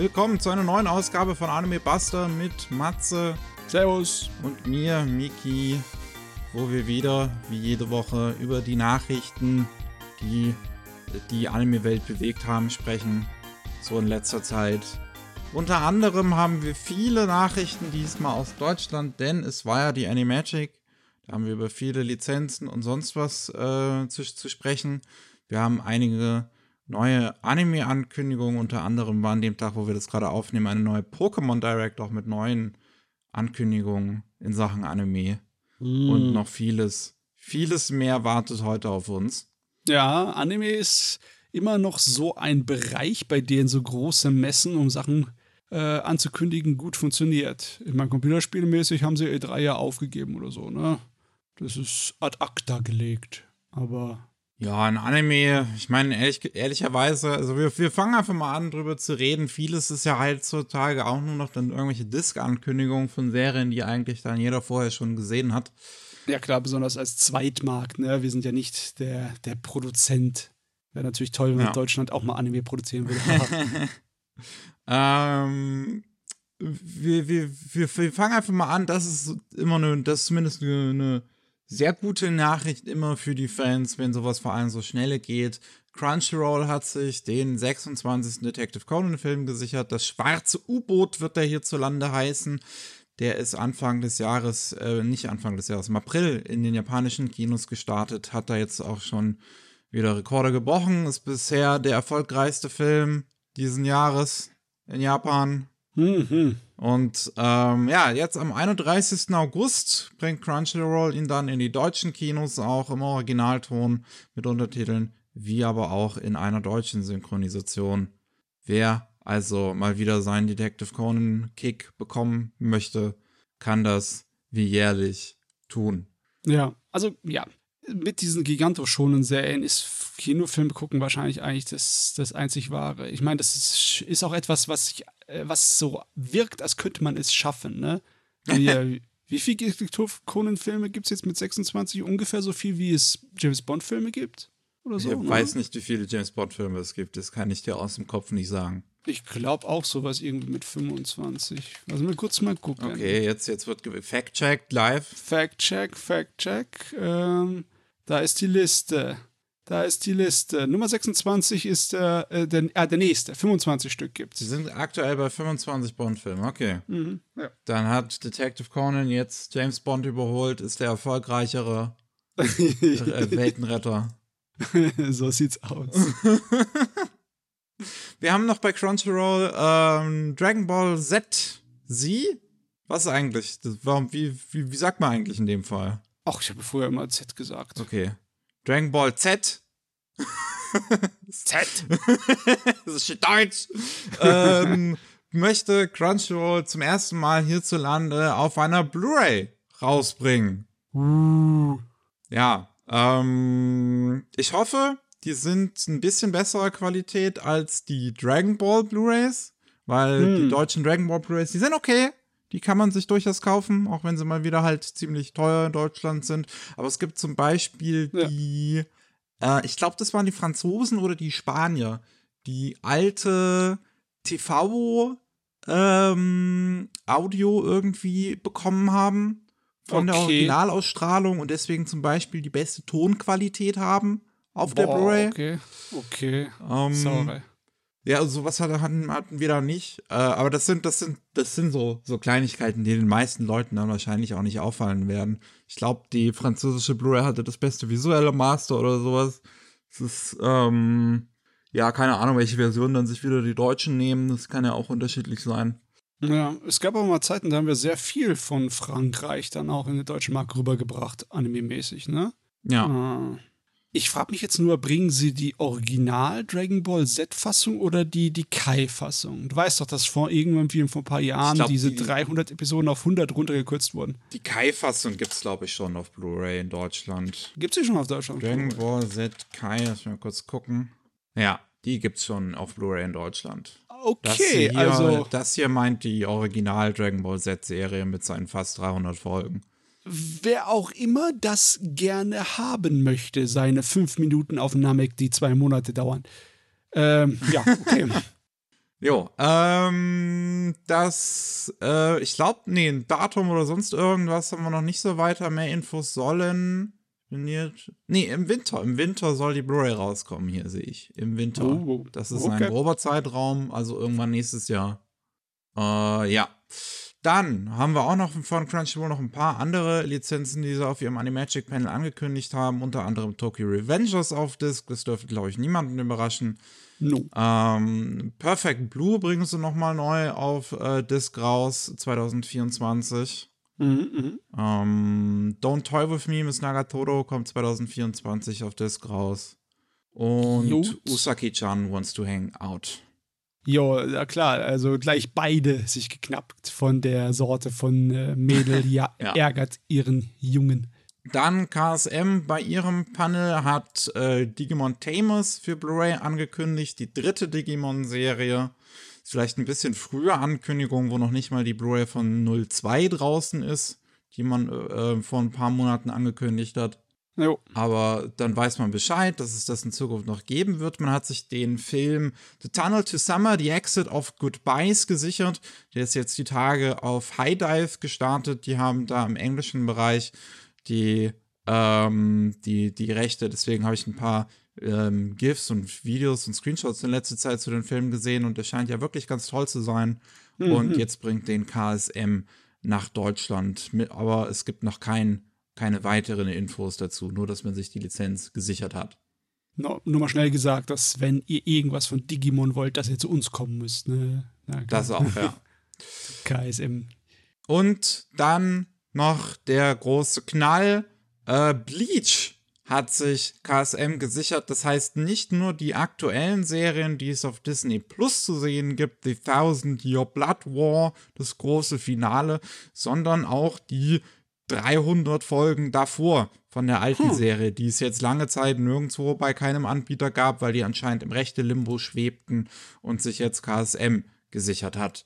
Willkommen zu einer neuen Ausgabe von Anime Buster mit Matze. Servus. Und mir, Miki, wo wir wieder, wie jede Woche, über die Nachrichten, die die Anime-Welt bewegt haben, sprechen. So in letzter Zeit. Unter anderem haben wir viele Nachrichten diesmal aus Deutschland, denn es war ja die Animagic. Da haben wir über viele Lizenzen und sonst was äh, zu, zu sprechen. Wir haben einige neue Anime-Ankündigungen. Unter anderem war an dem Tag, wo wir das gerade aufnehmen, eine neue Pokémon Direct auch mit neuen Ankündigungen in Sachen Anime. Mm. Und noch vieles, vieles mehr wartet heute auf uns. Ja, Anime ist immer noch so ein Bereich, bei dem so große Messen, um Sachen äh, anzukündigen, gut funktioniert. Ich meine, computerspielmäßig haben sie E3 ja aufgegeben oder so, ne? Das ist ad acta gelegt. Aber ja, ein Anime, ich meine, ehrlich, ehrlicherweise, also wir, wir fangen einfach mal an, drüber zu reden. Vieles ist ja heutzutage auch nur noch dann irgendwelche Disc-Ankündigungen von Serien, die eigentlich dann jeder vorher schon gesehen hat. Ja, klar, besonders als Zweitmarkt, ne? Wir sind ja nicht der, der Produzent. Wäre natürlich toll, wenn ja. Deutschland auch mal Anime produzieren würde. ähm, wir, wir, wir, wir fangen einfach mal an, das ist immer eine, das ist zumindest eine, eine sehr gute Nachricht immer für die Fans, wenn sowas vor allem so schnell geht. Crunchyroll hat sich den 26. Detective Conan Film gesichert. Das schwarze U-Boot wird er hierzulande heißen. Der ist Anfang des Jahres, äh, nicht Anfang des Jahres, im April in den japanischen Kinos gestartet, hat da jetzt auch schon wieder Rekorde gebrochen, ist bisher der erfolgreichste Film diesen Jahres in Japan. Mhm. Und ähm, ja, jetzt am 31. August bringt Crunchyroll ihn dann in die deutschen Kinos auch im Originalton mit Untertiteln, wie aber auch in einer deutschen Synchronisation. Wer also mal wieder seinen Detective Conan Kick bekommen möchte, kann das wie jährlich tun. Ja, also ja, mit diesen giganto-schonen Serien ist Kinofilm gucken wahrscheinlich eigentlich das, das einzig wahre. Ich meine, das ist, ist auch etwas, was ich äh, was so wirkt, als könnte man es schaffen, ne? Wie, wie viele Conan-Filme gibt es jetzt mit 26? Ungefähr so viel, wie es James Bond-Filme gibt? Oder so? Ich ne? weiß nicht, wie viele James Bond-Filme es gibt. Das kann ich dir aus dem Kopf nicht sagen. Ich glaube auch sowas irgendwie mit 25. Also mal kurz mal gucken. Okay, jetzt, jetzt wird Fact-checked live. Fact-check, Fact-check. Ähm, da ist die Liste. Da ist die Liste. Nummer 26 ist der, äh, der, äh, der nächste. 25 Stück gibt Sie sind aktuell bei 25 Bond-Filmen. Okay. Mhm, ja. Dann hat Detective Conan jetzt James Bond überholt, ist der erfolgreichere äh, Weltenretter. so sieht's aus. Wir haben noch bei Crunchyroll ähm, Dragon Ball Z. Sie? Was eigentlich? Das, warum, wie, wie, wie sagt man eigentlich in dem Fall? Ach, ich habe früher immer Z gesagt. Okay. Dragon Ball Z. Z. das ist shit Deutsch. ähm, möchte Crunchyroll zum ersten Mal hierzulande auf einer Blu-ray rausbringen. Uh. Ja, ähm, ich hoffe, die sind ein bisschen besserer Qualität als die Dragon Ball Blu-rays, weil hm. die deutschen Dragon Ball Blu-rays, die sind okay. Die kann man sich durchaus kaufen, auch wenn sie mal wieder halt ziemlich teuer in Deutschland sind. Aber es gibt zum Beispiel ja. die, äh, ich glaube, das waren die Franzosen oder die Spanier, die alte TV ähm, Audio irgendwie bekommen haben von okay. der Originalausstrahlung und deswegen zum Beispiel die beste Tonqualität haben auf Boah, der Blu-ray. Okay, okay. Ähm, Sorry. Ja, also sowas hatten, hatten wir da nicht. Äh, aber das sind, das sind, das sind so, so Kleinigkeiten, die den meisten Leuten dann wahrscheinlich auch nicht auffallen werden. Ich glaube, die französische Blu-ray hatte das beste visuelle Master oder sowas. Es ist, ähm, ja, keine Ahnung, welche Version dann sich wieder die Deutschen nehmen. Das kann ja auch unterschiedlich sein. Ja, es gab aber mal Zeiten, da haben wir sehr viel von Frankreich dann auch in den deutschen Markt rübergebracht, anime-mäßig, ne? Ja. Äh. Ich frage mich jetzt nur, bringen sie die Original Dragon Ball Z-Fassung oder die, die Kai-Fassung? Du weißt doch, dass vor irgendwann vor ein paar Jahren glaub, diese die, 300 Episoden auf 100 runtergekürzt wurden. Die Kai-Fassung gibt es, glaube ich, schon auf Blu-ray in Deutschland. Gibt es die schon auf Deutschland? Dragon Ball Z Kai, lass mich mal kurz gucken. Ja, die gibt es schon auf Blu-ray in Deutschland. Okay, das hier, also. Das hier meint die Original Dragon Ball Z-Serie mit seinen fast 300 Folgen wer auch immer das gerne haben möchte, seine fünf Minuten auf Namek, die zwei Monate dauern. Ähm, ja, okay. Jo, ähm, das, äh, ich glaube, nee, ein Datum oder sonst irgendwas haben wir noch nicht so weiter. Mehr Infos sollen. Nee, im Winter. Im Winter soll die Blu-ray rauskommen, hier sehe ich. Im Winter. Oh, das ist okay. ein grober Zeitraum, also irgendwann nächstes Jahr. Äh, ja. Dann haben wir auch noch von Crunchyroll noch ein paar andere Lizenzen, die sie auf ihrem Animagic Panel angekündigt haben. Unter anderem Tokyo Revengers auf Disc. Das dürfte, glaube ich, niemanden überraschen. No. Ähm, Perfect Blue bringen sie nochmal neu auf äh, Disc raus 2024. Mhm, mhm. Ähm, Don't Toy With Me Miss Nagatoro kommt 2024 auf Disc raus. Und. Usaki-chan Wants to Hang Out. Ja, ja klar, also gleich beide sich geknappt von der Sorte von äh, Mädel, die ja, Ja. ärgert ihren Jungen. Dann KSM bei ihrem Panel hat äh, Digimon Tamers für Blu-ray angekündigt, die dritte Digimon-Serie. Ist vielleicht ein bisschen früher Ankündigung, wo noch nicht mal die Blu-ray von 02 draußen ist, die man äh, vor ein paar Monaten angekündigt hat. Jo. Aber dann weiß man Bescheid, dass es das in Zukunft noch geben wird. Man hat sich den Film The Tunnel to Summer, The Exit of Goodbyes gesichert. Der ist jetzt die Tage auf High Dive gestartet. Die haben da im englischen Bereich die, ähm, die, die Rechte. Deswegen habe ich ein paar ähm, GIFs und Videos und Screenshots in letzter Zeit zu den Filmen gesehen und der scheint ja wirklich ganz toll zu sein. Und jetzt bringt den KSM nach Deutschland. Mit, aber es gibt noch kein, keine weiteren Infos dazu, nur dass man sich die Lizenz gesichert hat. No, nur mal schnell gesagt, dass wenn ihr irgendwas von Digimon wollt, dass ihr zu uns kommen müsst. Ne? Na. Das auch, ja. KSM. Und dann noch der große Knall. Äh, Bleach hat sich KSM gesichert. Das heißt nicht nur die aktuellen Serien, die es auf Disney Plus zu sehen gibt, The Thousand Year Blood War, das große Finale, sondern auch die 300 Folgen davor von der alten Hm. Serie, die es jetzt lange Zeit nirgendwo bei keinem Anbieter gab, weil die anscheinend im rechte Limbo schwebten und sich jetzt KSM gesichert hat.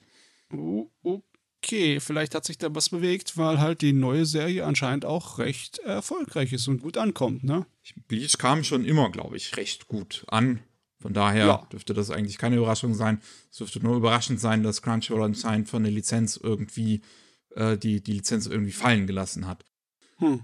Oh, okay, vielleicht hat sich da was bewegt, weil halt die neue Serie anscheinend auch recht erfolgreich ist und gut ankommt, ne? Bleach kam schon immer, glaube ich, recht gut an. Von daher Ja. dürfte das eigentlich keine Überraschung sein. Es dürfte nur überraschend sein, dass Crunchyroll anscheinend von der Lizenz irgendwie äh, die, die Lizenz irgendwie fallen gelassen hat. Hm.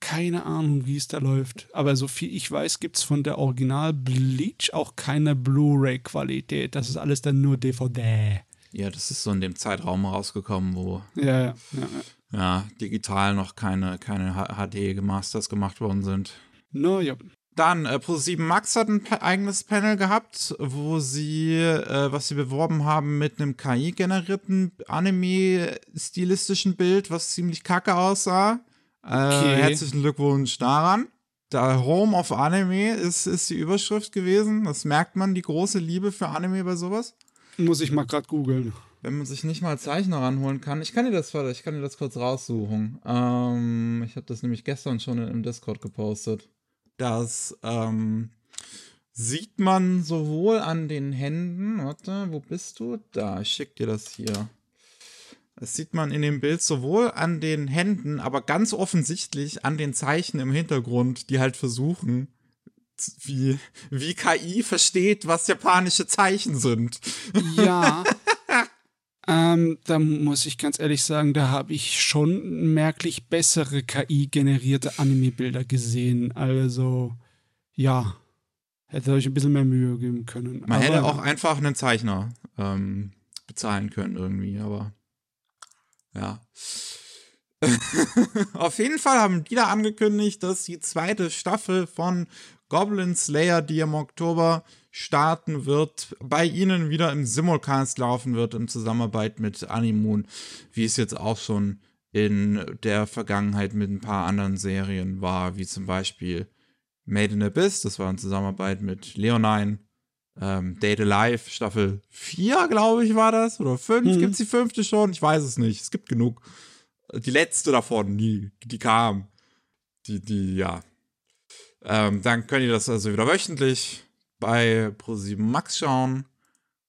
Keine Ahnung, wie es da läuft. Aber so viel ich weiß, gibt es von der Original Bleach auch keine Blu-ray-Qualität. Das ist alles dann nur DVD. Ja, das ist so in dem Zeitraum rausgekommen, wo Ja, ja, ja. ja. digital noch keine, keine HD-Masters gemacht worden sind. No, ja. Dann, äh, Pro7 Max hat ein pa eigenes Panel gehabt, wo sie, äh, was sie beworben haben, mit einem KI-generierten Anime-stilistischen Bild, was ziemlich kacke aussah. Äh, Okay. Herzlichen Glückwunsch daran. Da Home of Anime ist, ist die Überschrift gewesen. Das merkt man, die große Liebe für Anime bei sowas. Muss ich mal gerade googeln. Wenn man sich nicht mal Zeichner ranholen kann. Ich kann dir das, ich kann dir das kurz raussuchen. Ähm, ich habe das nämlich gestern schon im Discord gepostet. Das ähm, sieht man sowohl an den Händen. Warte, wo bist du? Da, ich schick dir das hier. Das sieht man in dem Bild sowohl an den Händen, aber ganz offensichtlich an den Zeichen im Hintergrund, die halt versuchen, wie, wie KI versteht, was japanische Zeichen sind. Ja. ähm, da muss ich ganz ehrlich sagen, da habe ich schon merklich bessere KI-generierte Anime-Bilder gesehen. Also, ja. Hätte euch ein bisschen mehr Mühe geben können. Man Aber- hätte auch einfach einen Zeichner ähm, bezahlen können irgendwie, aber ja. Auf jeden Fall haben die da angekündigt, dass die zweite Staffel von Goblin Slayer, die im Oktober starten wird, bei ihnen wieder im Simulcast laufen wird in Zusammenarbeit mit Animoon, wie es jetzt auch schon in der Vergangenheit mit ein paar anderen Serien war, wie zum Beispiel Made in Abyss, das war in Zusammenarbeit mit Leonine, ähm, Date Alive, Staffel 4, glaube ich, war das. Oder 5. Mhm. Gibt's die fünfte schon? Ich weiß es nicht. Es gibt genug. Die letzte davon, die, die kam. Die, die, ja. Ähm, dann könnt ihr das also wieder wöchentlich bei Pro7 Max schauen.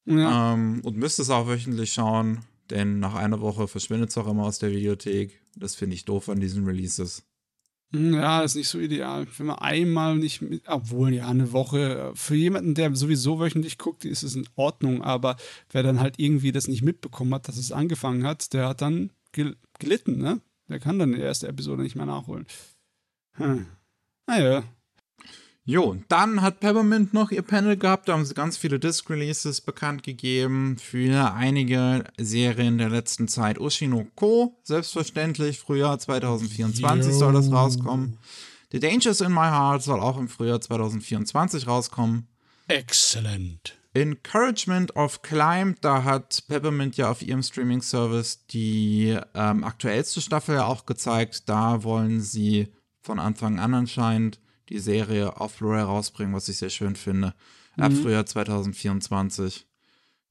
Ja. Ähm, und müsst es auch wöchentlich schauen, denn nach einer Woche verschwindet es auch immer aus der Videothek. Das finde ich doof an diesen Releases. Hm, ja, ist nicht so ideal. Wenn man einmal nicht, mit, obwohl ja, eine Woche, für jemanden, der sowieso wöchentlich guckt, ist es in Ordnung, aber wer dann halt irgendwie das nicht mitbekommen hat, dass es angefangen hat, der hat dann gelitten, ne? Der kann dann die erste Episode nicht mehr nachholen. Hm. Naja, Jo, dann hat Peppermint noch ihr Panel gehabt, da haben sie ganz viele Disc-Releases bekannt gegeben für einige Serien der letzten Zeit. Ushino Ko, selbstverständlich, Frühjahr 2024 Yo. soll das rauskommen. The Dangers in My Heart soll auch im Frühjahr 2024 rauskommen. Excellent. Encouragement of Climb, da hat Peppermint ja auf ihrem Streaming-Service die ähm, aktuellste Staffel ja auch gezeigt. Da wollen sie von Anfang an anscheinend die Serie auf Blu-ray rausbringen, was ich sehr schön finde. Ab mhm. Frühjahr 2024.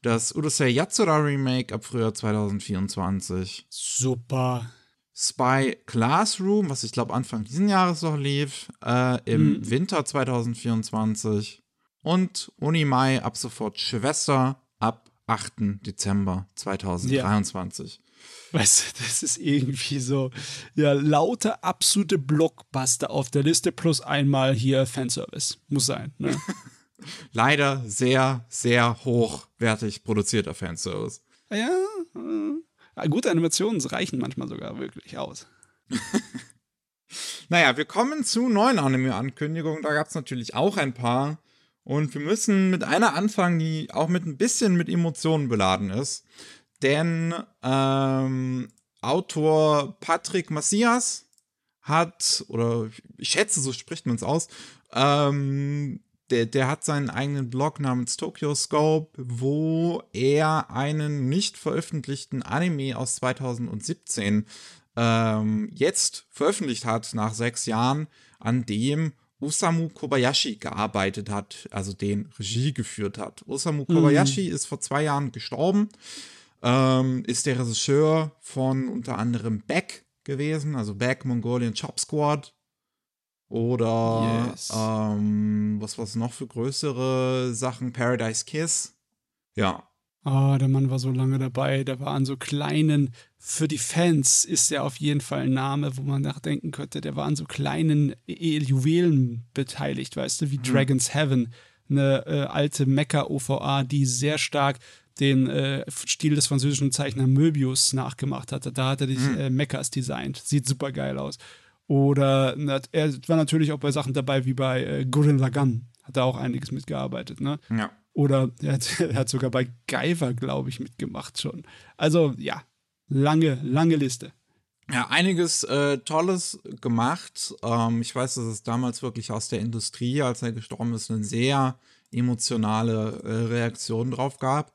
Das Urusei Yatsura Remake ab Frühjahr 2024. Super. Spy Classroom, was ich glaube Anfang dieses Jahres noch lief, äh, im mhm. Winter 2024. Und Unimai ab sofort Schwester ab 8. Dezember 2023. Ja. Weißt du, das ist irgendwie so, ja, lauter absolute Blockbuster auf der Liste plus einmal hier Fanservice. Muss sein, ne? Leider sehr, sehr hochwertig produzierter Fanservice. Ja, äh, gute Animationen reichen manchmal sogar wirklich aus. naja, wir kommen zu neuen Anime-Ankündigungen. Da gab es natürlich auch ein paar. Und wir müssen mit einer anfangen, die auch mit ein bisschen mit Emotionen beladen ist denn ähm, Autor Patrick Macias hat, oder ich schätze, so spricht man es aus, ähm, der, der hat seinen eigenen Blog namens Tokyo Scope, wo er einen nicht veröffentlichten Anime aus 2017 ähm, jetzt veröffentlicht hat, nach sechs Jahren, an dem Osamu Kobayashi gearbeitet hat, also den Regie geführt hat. Osamu Kobayashi mhm. ist vor zwei Jahren gestorben ähm, ist der Regisseur von unter anderem Beck gewesen, also Beck Mongolian Chop Squad. Oder yes. ähm, was war es noch für größere Sachen? Paradise Kiss. Ja. Ah, oh, der Mann war so lange dabei. Der war an so kleinen, für die Fans ist er auf jeden Fall ein Name, wo man nachdenken könnte. Der war an so kleinen Juwelen beteiligt, weißt du, wie hm. Dragon's Heaven. Eine äh, alte Mecha-OVA, die sehr stark den äh, Stil des französischen Zeichners Möbius nachgemacht hatte. Da hat er die mhm. äh, Mechas designt. Sieht super geil aus. Oder na, er war natürlich auch bei Sachen dabei wie bei äh, Gurren Lagann. Hat er auch einiges mitgearbeitet, ne? Ja. Oder er hat, er hat sogar bei Guyver, glaube ich, mitgemacht schon. Also ja, lange, lange Liste. Ja, einiges äh, Tolles gemacht. Ähm, ich weiß, dass es damals wirklich aus der Industrie, als er gestorben ist, eine sehr emotionale äh, Reaktion drauf gab.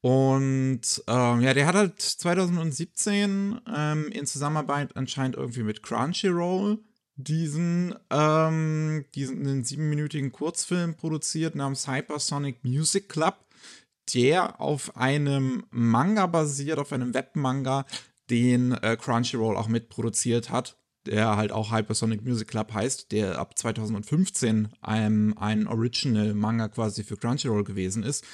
Und ähm, ja, der hat halt 2017 ähm, in Zusammenarbeit anscheinend irgendwie mit Crunchyroll diesen, ähm, diesen siebenminütigen Kurzfilm produziert namens Hypersonic Music Club, der auf einem Manga basiert, auf einem Webmanga, den äh, Crunchyroll auch mitproduziert hat, der halt auch Hypersonic Music Club heißt, der ab 2015 ein, ein Original Manga quasi für Crunchyroll gewesen ist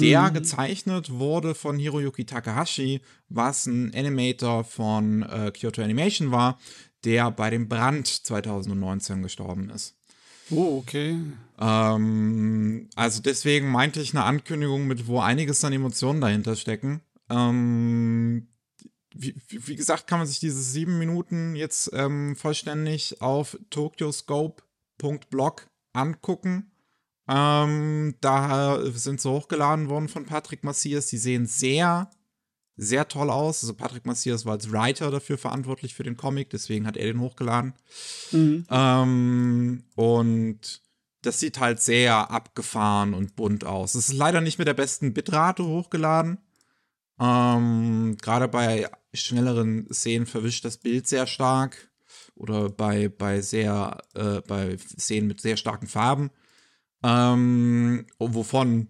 der mhm. gezeichnet wurde von Hiroyuki Takahashi, was ein Animator von äh, Kyoto Animation war, der bei dem Brand 2019 gestorben ist. Oh, okay. Ähm, also deswegen meinte ich eine Ankündigung mit, wo einiges an Emotionen dahinter stecken. Ähm, wie, wie, gesagt, kann man sich diese sieben Minuten jetzt ähm, vollständig auf tokyoscope.blog angucken. Ähm, da sind sie hochgeladen worden von Patrick Macias. Die sehen sehr, sehr toll aus. Also Patrick Macias war als Writer dafür verantwortlich für den Comic, deswegen hat er den hochgeladen. Mhm. Ähm, und das sieht halt sehr abgefahren und bunt aus. Es ist leider nicht mit der besten Bitrate hochgeladen. Ähm, Gerade bei schnelleren Szenen verwischt das Bild sehr stark. Oder bei, bei sehr, äh, bei Szenen mit sehr starken Farben. Ähm, wovon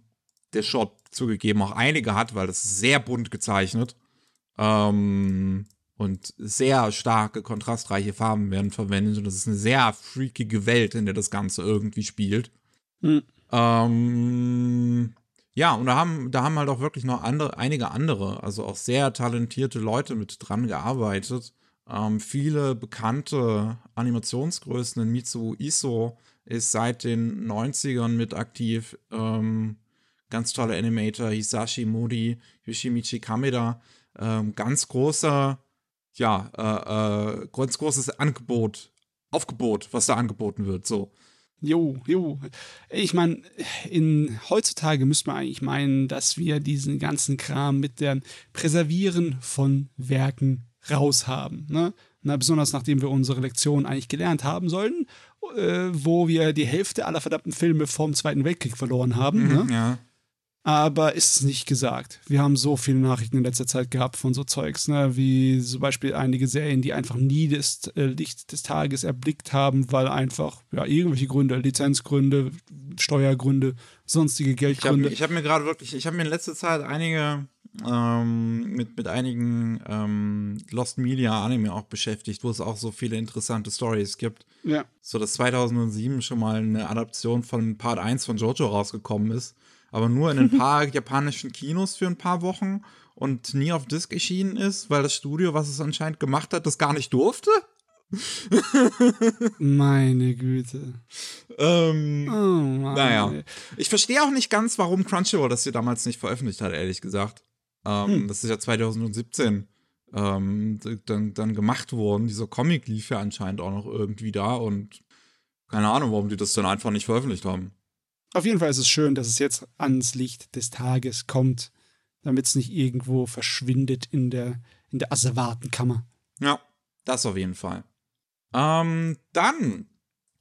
der Shot zugegeben auch einige hat, weil das ist sehr bunt gezeichnet. Ähm, und sehr starke, kontrastreiche Farben werden verwendet. Und das ist eine sehr freakige Welt, in der das Ganze irgendwie spielt. Mhm. Ähm, ja, und da haben, da haben halt auch wirklich noch andere, einige andere, also auch sehr talentierte Leute mit dran gearbeitet. ähm, viele bekannte Animationsgrößen. In Mitsuo Iso ist seit den 90ern mit aktiv. Ähm, ganz tolle Animator, Hisashi Mori, Yoshimichi Kameda. Ähm, ganz großer, ja, äh, äh, ganz großes Angebot, Aufgebot, was da angeboten wird. So. Jo, jo. Ich meine, in heutzutage müsste man eigentlich meinen, dass wir diesen ganzen Kram mit dem Präservieren von Werken raushaben. Ne? Na, besonders nachdem wir unsere Lektion eigentlich gelernt haben sollten, äh, wo wir die Hälfte aller verdammten Filme vom Zweiten Weltkrieg verloren haben. Mhm, ne? Ja. Aber ist es nicht gesagt. Wir haben so viele Nachrichten in letzter Zeit gehabt von so Zeugs, ne? wie zum Beispiel einige Serien, die einfach nie das äh, Licht des Tages erblickt haben, weil einfach ja, irgendwelche Gründe, Lizenzgründe, Steuergründe, sonstige Ich habe Geldgründe. ich hab mir gerade wirklich, ich habe mir in letzter Zeit einige ähm, mit, mit einigen ähm, Lost Media Anime auch beschäftigt, wo es auch so viele interessante Stories gibt. ja. So, dass 2007 schon mal eine Adaption von Part 1 von Jojo rausgekommen ist, aber nur in ein paar japanischen Kinos für ein paar Wochen und nie auf Disc erschienen ist, weil das Studio, was es anscheinend gemacht hat, das gar nicht durfte. Meine Güte. Ähm, Oh Mann. Naja. Ich verstehe auch nicht ganz, warum Crunchyroll das hier damals nicht veröffentlicht hat, ehrlich gesagt. Ähm, Das ist ja 2017 ähm, dann, dann gemacht worden. Dieser Comic lief ja anscheinend auch noch irgendwie da und keine Ahnung, warum die das dann einfach nicht veröffentlicht haben. Auf jeden Fall ist es schön, dass es jetzt ans Licht des Tages kommt, damit es nicht irgendwo verschwindet in der, in der Asservatenkammer. Ja, das auf jeden Fall. Ähm, dann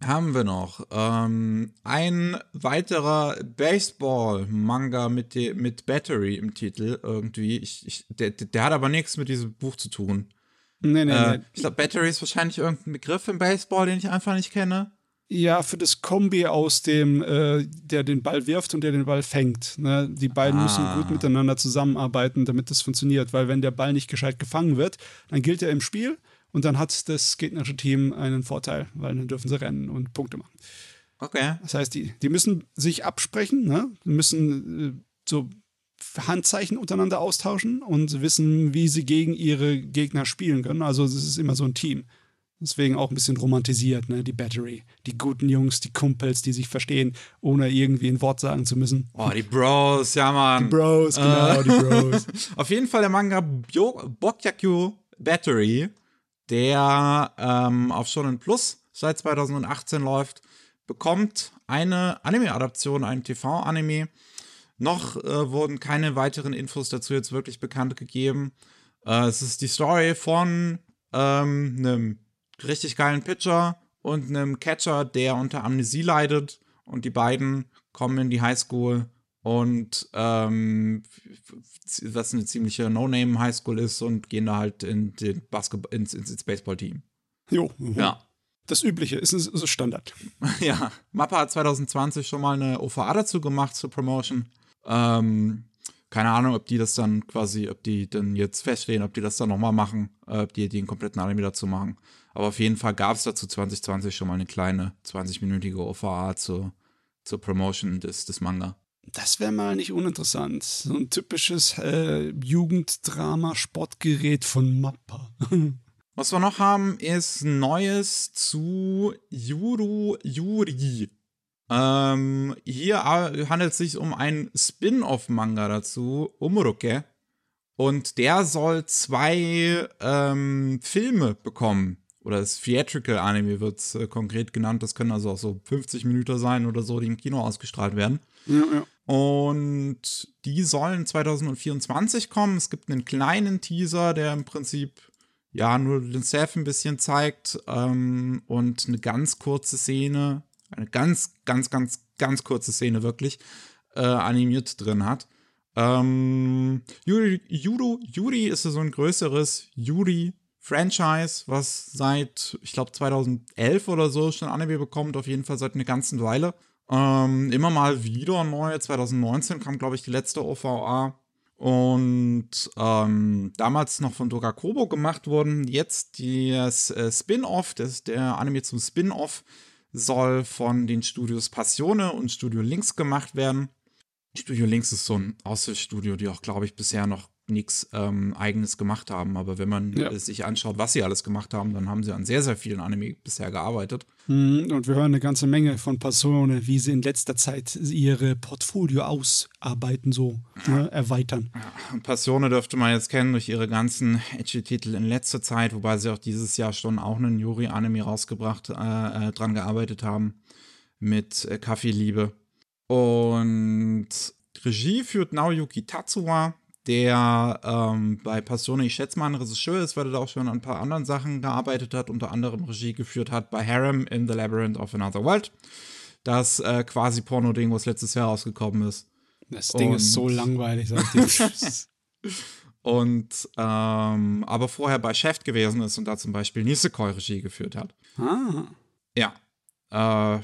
haben wir noch ähm, ein weiterer Baseball-Manga mit, mit Battery im Titel irgendwie. Ich, ich, der, der hat aber nichts mit diesem Buch zu tun. Nee, nee, Äh, nee. ich glaube, Battery ist wahrscheinlich irgendein Begriff im Baseball, den ich einfach nicht kenne. Ja, für das Kombi aus dem, äh, der den Ball wirft und der den Ball fängt. Ne? Die beiden Ah. müssen gut miteinander zusammenarbeiten, damit das funktioniert. Weil wenn der Ball nicht gescheit gefangen wird, dann gilt er im Spiel und dann hat das gegnerische Team einen Vorteil, weil dann dürfen sie rennen und Punkte machen. Okay. Das heißt, die, die müssen sich absprechen, ne? Die müssen äh, so Handzeichen untereinander austauschen und wissen, wie sie gegen ihre Gegner spielen können. Also es ist immer so ein Team. Deswegen auch ein bisschen romantisiert, ne? Die Battery. Die guten Jungs, die Kumpels, die sich verstehen, ohne irgendwie ein Wort sagen zu müssen. Oh, die Bros, ja, Mann. Bros, genau, die Bros. Auf jeden Fall der Manga Byo- Bokyaku Battery, der ähm, auf Shonen Plus seit 2018 läuft, bekommt eine Anime-Adaption, ein TV-Anime. Noch äh, wurden keine weiteren Infos dazu jetzt wirklich bekannt gegeben. Äh, es ist die Story von ähm, einem richtig geilen Pitcher und einem Catcher, der unter Amnesie leidet. Und die beiden kommen in die Highschool und ähm, was eine ziemliche No-Name-Highschool ist und gehen da halt in den Basketball, ins, ins, Baseball-Team. Jo, mhm. Ja. Das Übliche ist, ist, ist Standard. Ja, Mappa hat 2020 schon mal eine OVA dazu gemacht zur Promotion. Ähm, keine Ahnung, ob die das dann quasi, ob die dann jetzt feststehen, ob die das dann nochmal machen, äh, ob die den kompletten Anime dazu machen. Aber auf jeden Fall gab es dazu 2020 schon mal eine kleine 20-minütige OVA zur, zur Promotion des, des Manga. Das wäre mal nicht uninteressant. So ein typisches äh, Jugenddrama-Sportgerät von Mappa. Was wir noch haben, ist Neues zu Yuru Yuri. Ähm, hier handelt es sich um einen Spin-off-Manga dazu, Umuroke. Und der soll zwei ähm, Filme bekommen. Oder das Theatrical Anime wird es äh, konkret genannt. Das können also auch so 50 Minuten sein oder so, die im Kino ausgestrahlt werden. ja, ja. Und die sollen 2024 kommen. Es gibt einen kleinen Teaser, der im Prinzip ja nur den Seth ein bisschen zeigt ähm, und eine ganz kurze Szene, eine ganz, ganz, ganz, ganz kurze Szene wirklich äh, animiert drin hat. Ähm, Yuri, Yuru, Yuri ist so ein größeres Yuri-Franchise, was seit, ich glaube, 2011 oder so schon Anime bekommt, auf jeden Fall seit einer ganzen Weile. Ähm, immer mal wieder neu. 2019 kam, glaube ich, die letzte OVA. Und ähm, damals noch von Dogakobo gemacht wurden. Jetzt das äh, Spin-off, der Anime zum Spin-off, soll von den Studios Passione und Studio Links gemacht werden. Studio Links ist so ein Aushilfsstudio, die auch, glaube ich, bisher noch nichts ähm, eigenes gemacht haben. Aber wenn man Ja. sich anschaut, was sie alles gemacht haben, dann haben sie an sehr, sehr vielen Anime bisher gearbeitet. Hm, Und wir hören eine ganze Menge von Personen, wie sie in letzter Zeit ihre Portfolio ausarbeiten, so ne, erweitern. Passione dürfte man jetzt kennen durch ihre ganzen Edgy-Titel in letzter Zeit, wobei sie auch dieses Jahr schon auch einen Yuri-Anime rausgebracht, äh, äh, dran gearbeitet haben mit äh, Kaffeeliebe. Und Regie führt Naoyuki Tatsuwa, der ähm, bei Passione, ich schätze mal, ein Regisseur ist, weil er da auch schon an ein paar anderen Sachen gearbeitet hat, unter anderem Regie geführt hat bei Harem in the Labyrinth of Another World. Das äh, quasi Porno-Ding, was letztes Jahr rausgekommen ist. Das Ding ist so Und- langweilig, sag ich dir. und ähm, aber vorher bei Chef gewesen ist und da zum Beispiel Nisekoi Regie geführt hat. ah. Ja. Äh,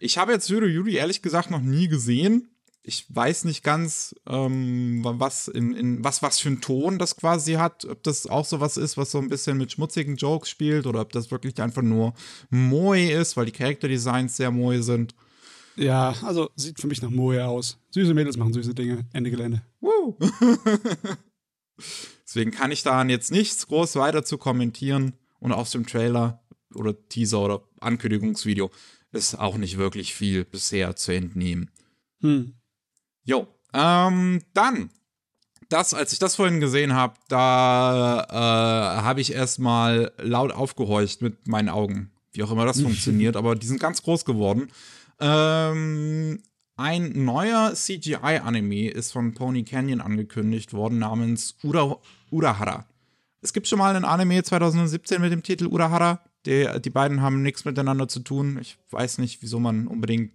ich habe jetzt Yuri Yuri ehrlich gesagt noch nie gesehen. Ich weiß nicht ganz, ähm, was, in, in, was, was für einen Ton das quasi hat. Ob das auch sowas ist, was so ein bisschen mit schmutzigen Jokes spielt oder ob das wirklich einfach nur Moe ist, weil die Charakterdesigns sehr Moe sind. Ja, also sieht für mich nach Moe aus. Süße Mädels machen süße Dinge. Ende Gelände. Woo. Deswegen kann ich daran jetzt nichts groß weiter zu kommentieren. Und aus dem Trailer oder Teaser oder Ankündigungsvideo ist auch nicht wirklich viel bisher zu entnehmen. Hm. Jo, ähm, dann, das, als ich das vorhin gesehen habe, da äh, habe ich erstmal laut aufgehorcht mit meinen Augen. Wie auch immer das funktioniert, aber die sind ganz groß geworden. Ähm, ein neuer CGI-Anime ist von Pony Canyon angekündigt worden, namens Ura, Urahara. Es gibt schon mal einen Anime 2017 mit dem Titel Urahara. Die, die beiden haben nichts miteinander zu tun. Ich weiß nicht, wieso man unbedingt.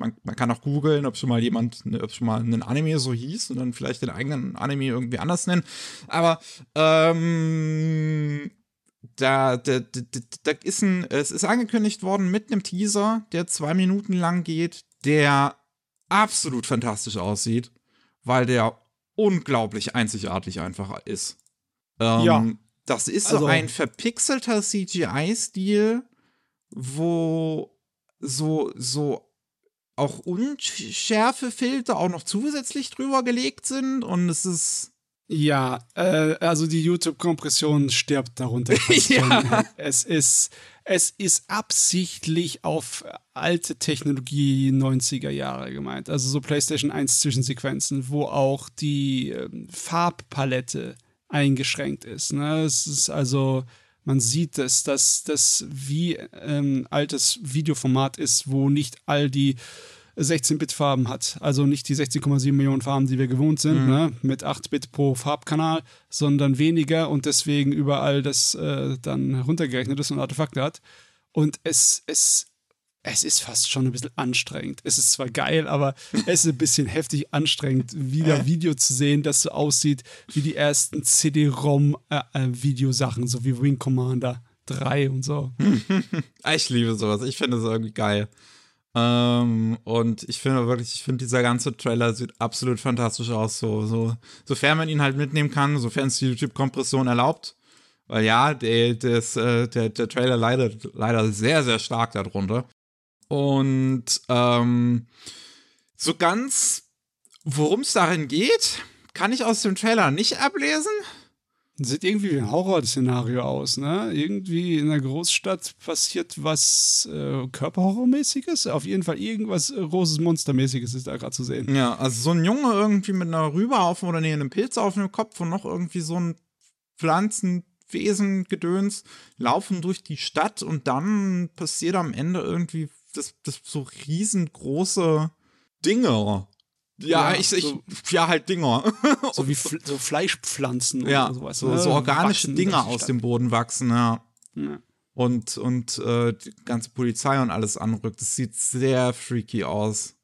Man, man kann auch googeln, ob schon mal jemand, ne, ob schon mal ein Anime so hieß und dann vielleicht den eigenen Anime irgendwie anders nennen. Aber ähm, da, da, da, da ist ein, es ist angekündigt worden mit einem Teaser, der zwei Minuten lang geht, der absolut fantastisch aussieht, weil der unglaublich einzigartig einfach ist. Ähm, Ja. Das ist Also- so ein verpixelter CGI-Stil, wo so, so auch Unschärfefilter auch noch zusätzlich drüber gelegt sind und es ist. Ja, äh, also die YouTube-Kompression stirbt darunter. Ja. Es ist, es ist absichtlich auf alte Technologie 90er Jahre gemeint. Also so PlayStation 1 Zwischensequenzen, wo auch die ähm, Farbpalette eingeschränkt ist. Ne? Es ist also, man sieht es, dass das wie ähm, altes Videoformat ist, wo nicht all die 16-Bit-Farben hat. Also nicht die 16,7 Millionen Farben, die wir gewohnt sind, ne? mit 8 Bit pro Farbkanal, sondern weniger und deswegen überall das äh, dann heruntergerechnet ist und Artefakte hat. Und es, es, es ist fast schon ein bisschen anstrengend. Es ist zwar geil, aber es ist ein bisschen heftig anstrengend, wieder Video zu sehen, das so aussieht wie die ersten CD-ROM-Videosachen, so wie Wing Commander 3 und so. Ich liebe sowas. Ich finde es irgendwie geil. Ähm, und ich finde wirklich, ich finde, dieser ganze Trailer sieht absolut fantastisch aus. So, so, sofern man ihn halt mitnehmen kann, sofern es die YouTube-Kompression erlaubt. Weil ja, der, das, äh, der, der Trailer leidet leider sehr, sehr stark darunter. Und ähm, so ganz, worum es darin geht, kann ich aus dem Trailer nicht ablesen. Sieht irgendwie wie ein Horrorszenario aus, ne? Irgendwie in einer Großstadt passiert was äh, Körperhorrormäßiges. Auf jeden Fall irgendwas äh, großes Monstermäßiges ist da gerade zu sehen. Ja, also so ein Junge irgendwie mit einer Rübe auf oder nee, einem Pilz auf dem Kopf und noch irgendwie so ein Pflanzenwesen-Gedöns laufen durch die Stadt und dann passiert am Ende irgendwie das, das so riesengroße Dinger. Ja, Ja, ich, ich, so- ja, halt Dinger. So wie Fl so Fleischpflanzen ja, oder sowas. so, ne? so organische Wachsen Dinger aus dem Boden wachsen, ja. Ja. Und, und äh, die ganze Polizei und alles anrückt. Das sieht sehr freaky aus.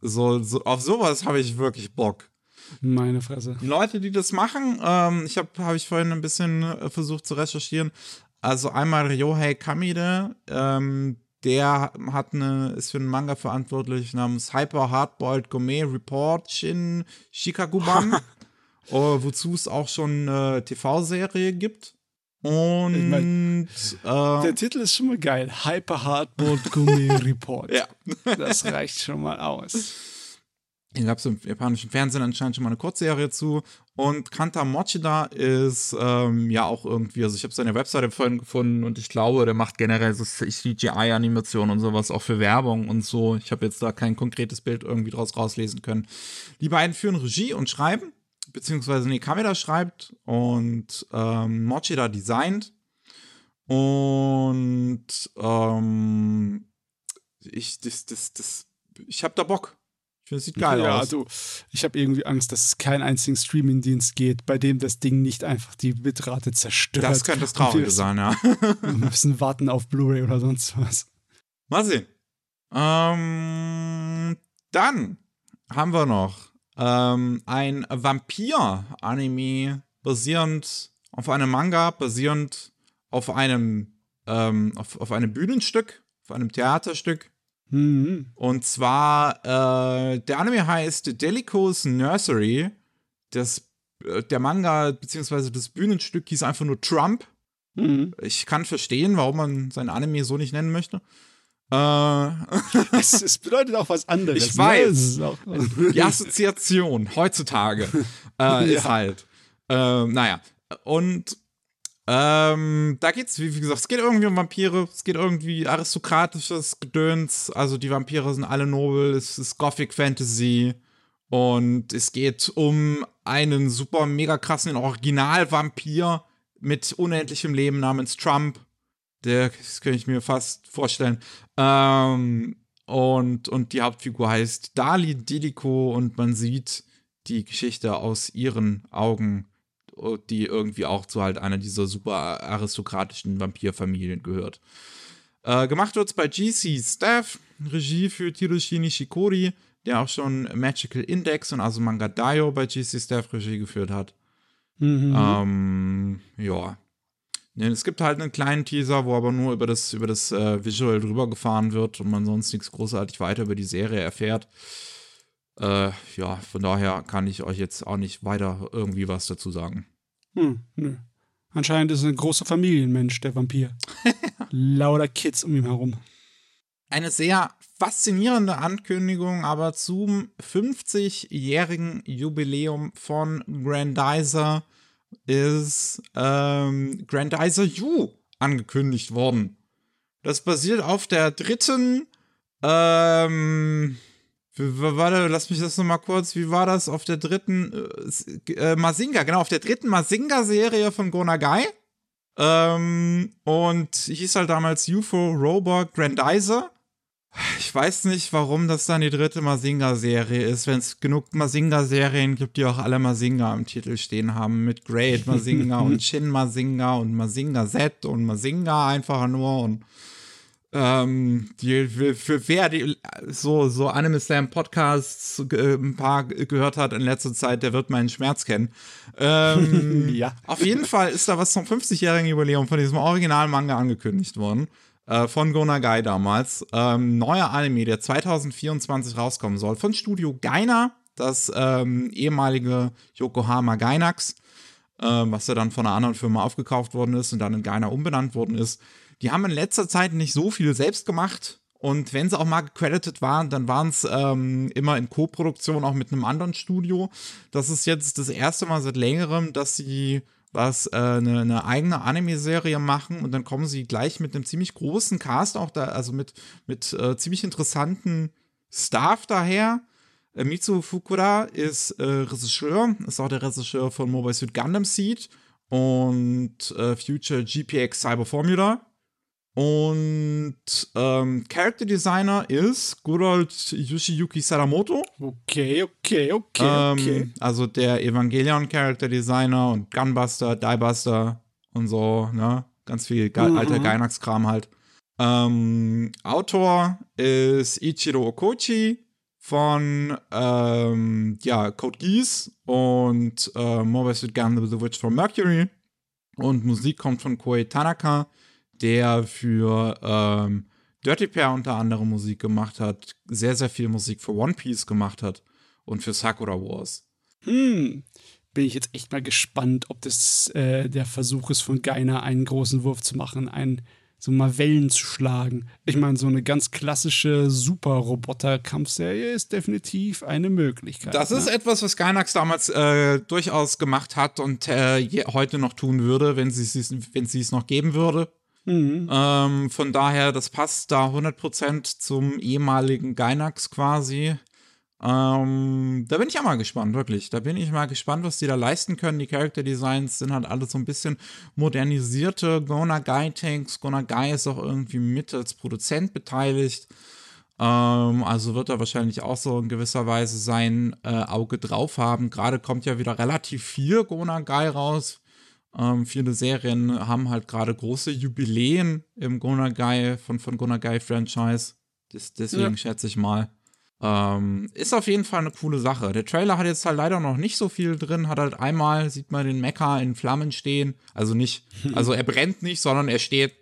So, so auf sowas habe ich wirklich Bock. Meine Fresse. Die Leute, die das machen, ähm, ich habe habe ich vorhin ein bisschen äh, versucht zu recherchieren. Also einmal Ryohei Kamide, ähm, der hat eine, ist für einen Manga verantwortlich namens Hyper Hardboiled Gourmet Report Shin Shikakuban, äh, wozu es auch schon eine TV-Serie gibt. Und Ich mein, ähm, Der Titel ist schon mal geil. Hyper Hardboard Gummi Report. ja. Das reicht schon mal aus. Hier gab es im japanischen Fernsehen anscheinend schon mal eine Kurzserie zu. Und Kanta Mochida ist ähm, ja auch irgendwie, also ich habe seine Webseite vorhin gefunden und ich glaube, der macht generell so CGI-Animationen und sowas auch für Werbung und so. Ich habe jetzt da kein konkretes Bild irgendwie draus rauslesen können. Die beiden führen Regie und schreiben, beziehungsweise nee, Kamera schreibt und ähm, Mochida designt. Und ähm, ich, das, das, das, ich habe da Bock. Ich finde, es sieht geil ja, aus. Also, ich habe irgendwie Angst, dass es keinen einzigen Streaming-Dienst geht, bei dem das Ding nicht einfach die Bitrate zerstört. Das könnte das Traurige sein, ja. wir müssen warten auf Blu-ray oder sonst was. Mal sehen. Ähm, dann haben wir noch ähm, ein Vampir-Anime basierend auf einem Manga, basierend auf einem, ähm, auf, auf einem Bühnenstück, auf einem Theaterstück Mhm. Und zwar, äh, der Anime heißt Delico's Nursery. Das, äh, der Manga bzw. das Bühnenstück hieß einfach nur Trump. Mhm. Ich kann verstehen, warum man sein Anime so nicht nennen möchte. Äh, es, es, bedeutet auch was anderes. Ich ne? weiß. Die Assoziation heutzutage äh, ja. ist halt. Äh, naja. Und ähm, da geht's, wie, gesagt, es geht irgendwie um Vampire, es geht irgendwie aristokratisches Gedöns, also die Vampire sind alle nobel, es ist Gothic Fantasy und es geht um einen super mega krassen Original-Vampir mit unendlichem Leben namens Trump. Der, das könnte ich mir fast vorstellen. Ähm, und, und die Hauptfigur heißt Dali Dilico und man sieht die Geschichte aus ihren Augen die irgendwie auch zu halt einer dieser super aristokratischen Vampirfamilien gehört. Äh, gemacht wird es bei GC Staff, Regie für Hiroshi Nishikori, der auch schon Magical Index und also Manga Daio bei GC Staff Regie geführt hat. Mhm. Ähm, ja. Es gibt halt einen kleinen Teaser, wo aber nur über das, über das äh, Visual drüber gefahren wird und man sonst nichts großartig weiter über die Serie erfährt. Äh, ja, von daher kann ich euch jetzt auch nicht weiter irgendwie was dazu sagen. Hm, nö. Anscheinend ist er ein großer Familienmensch, der Vampir. Lauter Kids um ihn herum. Eine sehr faszinierende Ankündigung, aber zum 50-jährigen Jubiläum von Grandizer ist ähm, Grandizer U angekündigt worden. Das basiert auf der dritten ähm, Warte, lass mich das nochmal kurz. Wie war das auf der dritten äh, äh, Mazinga? Genau, auf der dritten Mazinga-Serie von Gonagai. Ähm, und hieß halt damals UFO Robot Grandizer. Ich weiß nicht, warum das dann die dritte Mazinga-Serie ist, wenn es genug Mazinga-Serien gibt, die auch alle Mazinga im Titel stehen haben, mit Great Mazinga und Shin Mazinga und Mazinga Z und Mazinga einfach nur und ähm, die, für wer die, so, so Anime Slam Podcasts äh, ein paar gehört hat in letzter Zeit, der wird meinen Schmerz kennen. Ähm, ja. Auf jeden Fall ist da was zum 50-jährigen Jubiläum von diesem Original-Manga angekündigt worden. Äh, von Gonagai damals. Ähm, neuer Anime, der 2024 rauskommen soll. Von Studio Gaina, das ähm, ehemalige Yokohama Gainax, äh, was ja dann von einer anderen Firma aufgekauft worden ist und dann in Gaina umbenannt worden ist. Die haben in letzter Zeit nicht so viel selbst gemacht. Und wenn sie auch mal gecredited waren, dann waren es ähm, immer in Co-Produktion auch mit einem anderen Studio. Das ist jetzt das erste Mal seit längerem, dass sie was äh, eine, eigene Anime-Serie machen und dann kommen sie gleich mit einem ziemlich großen Cast auch da, also mit, mit äh, ziemlich interessanten Staff daher. Äh, Mitsu Fukura ist äh, Regisseur, ist auch der Regisseur von Mobile Suit Gundam Seed und äh, Future GPX Cyber Formula. Und ähm, Character Designer ist Good Yoshiyuki Sadamoto. Okay, okay, okay, ähm, okay. Also der Evangelion Character Designer und Gunbuster, Diebuster und so, ne? Ganz viel ge mhm. alter Gainax-Kram halt. Ähm, Autor ist Ichiro Okochi von ähm, ja, Code Geass und äh, Mobile Suit Gundam The Witch from Mercury. Und Musik kommt von Koei Tanaka der für ähm, Dirty Pair unter anderem Musik gemacht hat, sehr, sehr viel Musik für One Piece gemacht hat und für Sakura Wars. Hm, bin ich jetzt echt mal gespannt, ob das äh, der Versuch ist von Geiner, einen großen Wurf zu machen, ein so mal Wellen zu schlagen. Ich meine, so eine ganz klassische Super-Roboter-Kampfserie ist definitiv eine Möglichkeit. Das ne? ist etwas, was Gainax damals äh, durchaus gemacht hat und äh, heute noch tun würde, wenn sie es wenn sie es noch geben würde. Mhm. Ähm, von daher, das passt da 100% zum ehemaligen Gainax quasi. Ähm, da bin ich auch mal gespannt, wirklich. Da bin ich mal gespannt, was die da leisten können. Die Character Designs sind halt alle so ein bisschen modernisierte Gona Guy Tanks. Gona Guy ist auch irgendwie mit als Produzent beteiligt. Ähm, also wird er wahrscheinlich auch so in gewisser Weise sein äh, Auge drauf haben. Gerade kommt ja wieder relativ viel Gona Guy raus. Ähm, viele Serien haben halt gerade große Jubiläen im Gona Guy von, von Gona Guy Franchise. Das, deswegen Ja. schätze ich mal. Ähm, ist auf jeden Fall eine coole Sache. Der Trailer hat jetzt halt leider noch nicht so viel drin. Hat halt einmal, sieht man den Mecha in Flammen stehen. Also nicht, also er brennt nicht, sondern er steht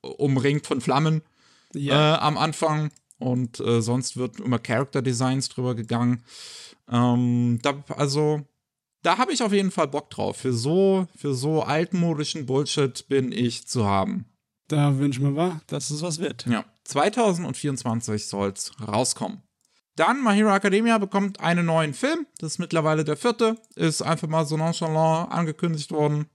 umringt von Flammen Ja. äh, am Anfang. Und äh, sonst wird immer Character Designs drüber gegangen. Ähm, da, also, da habe ich auf jeden Fall Bock drauf. Für so, für so altmodischen Bullshit bin ich zu haben. Da wünschen wir mal, dass es was wird. Ja. 2024 soll's rauskommen. Dann My Hero Academia bekommt einen neuen Film. Das ist mittlerweile der vierte. Ist einfach mal so nonchalant angekündigt worden.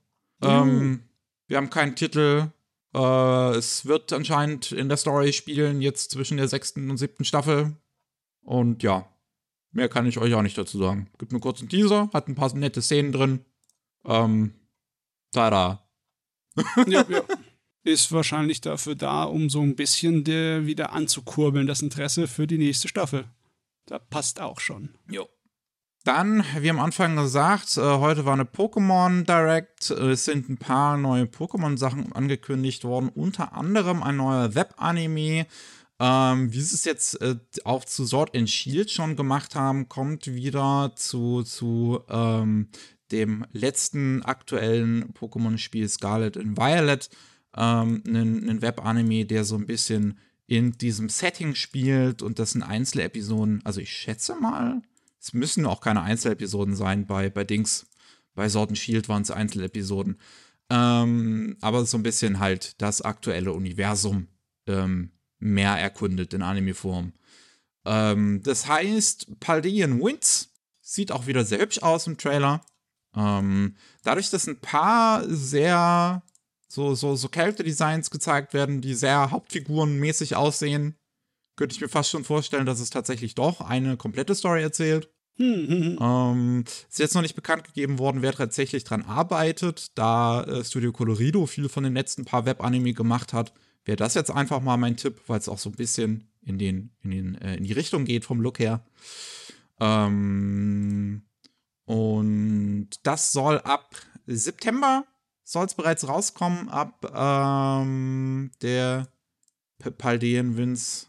Ähm, wir haben keinen Titel. Äh, es wird anscheinend in der Story spielen, jetzt zwischen der sechsten und siebten Staffel. Und ja, mehr kann ich euch auch nicht dazu sagen. Gibt einen kurzen Teaser, hat ein paar nette Szenen drin. Ähm, tada. ja, ja. Ist wahrscheinlich dafür da, um so ein bisschen der wieder anzukurbeln, das Interesse für die nächste Staffel. Da passt auch schon. Jo. Dann, wie am Anfang gesagt, äh, heute war eine Pokémon Direct. Es sind ein paar neue Pokémon-Sachen angekündigt worden, unter anderem ein neuer Web-Anime. Ähm, wie sie es jetzt äh, auch zu Sword and Shield schon gemacht haben, kommt wieder zu, zu ähm, dem letzten aktuellen Pokémon-Spiel Scarlet and Violet. Ähm, ein, ein Web-Anime, der so ein bisschen in diesem Setting spielt und das sind Einzelepisoden. Also ich schätze mal, es müssen auch keine Einzelepisoden sein bei, bei Dings. Bei Sword and Shield waren es Einzelepisoden. Ähm, aber so ein bisschen halt das aktuelle Universum ähm, mehr erkundet in Anime-Form. Ähm, das heißt, Paldean Wins sieht auch wieder sehr hübsch aus im Trailer. Ähm, dadurch, dass ein paar sehr so, so, so Character-Designs gezeigt werden, die sehr hauptfigurenmäßig aussehen, könnte ich mir fast schon vorstellen, dass es tatsächlich doch eine komplette Story erzählt. Hm. Ähm, ist jetzt noch nicht bekannt gegeben worden, wer tatsächlich dran arbeitet, da äh, Studio Colorido viel von den letzten paar Web-Anime gemacht hat. Wäre das jetzt einfach mal mein Tipp, weil es auch so ein bisschen in, den, in, den, äh, in die Richtung geht vom Look her. Ähm, und das soll ab September soll es bereits rauskommen, ab ähm, der Paldean Wins,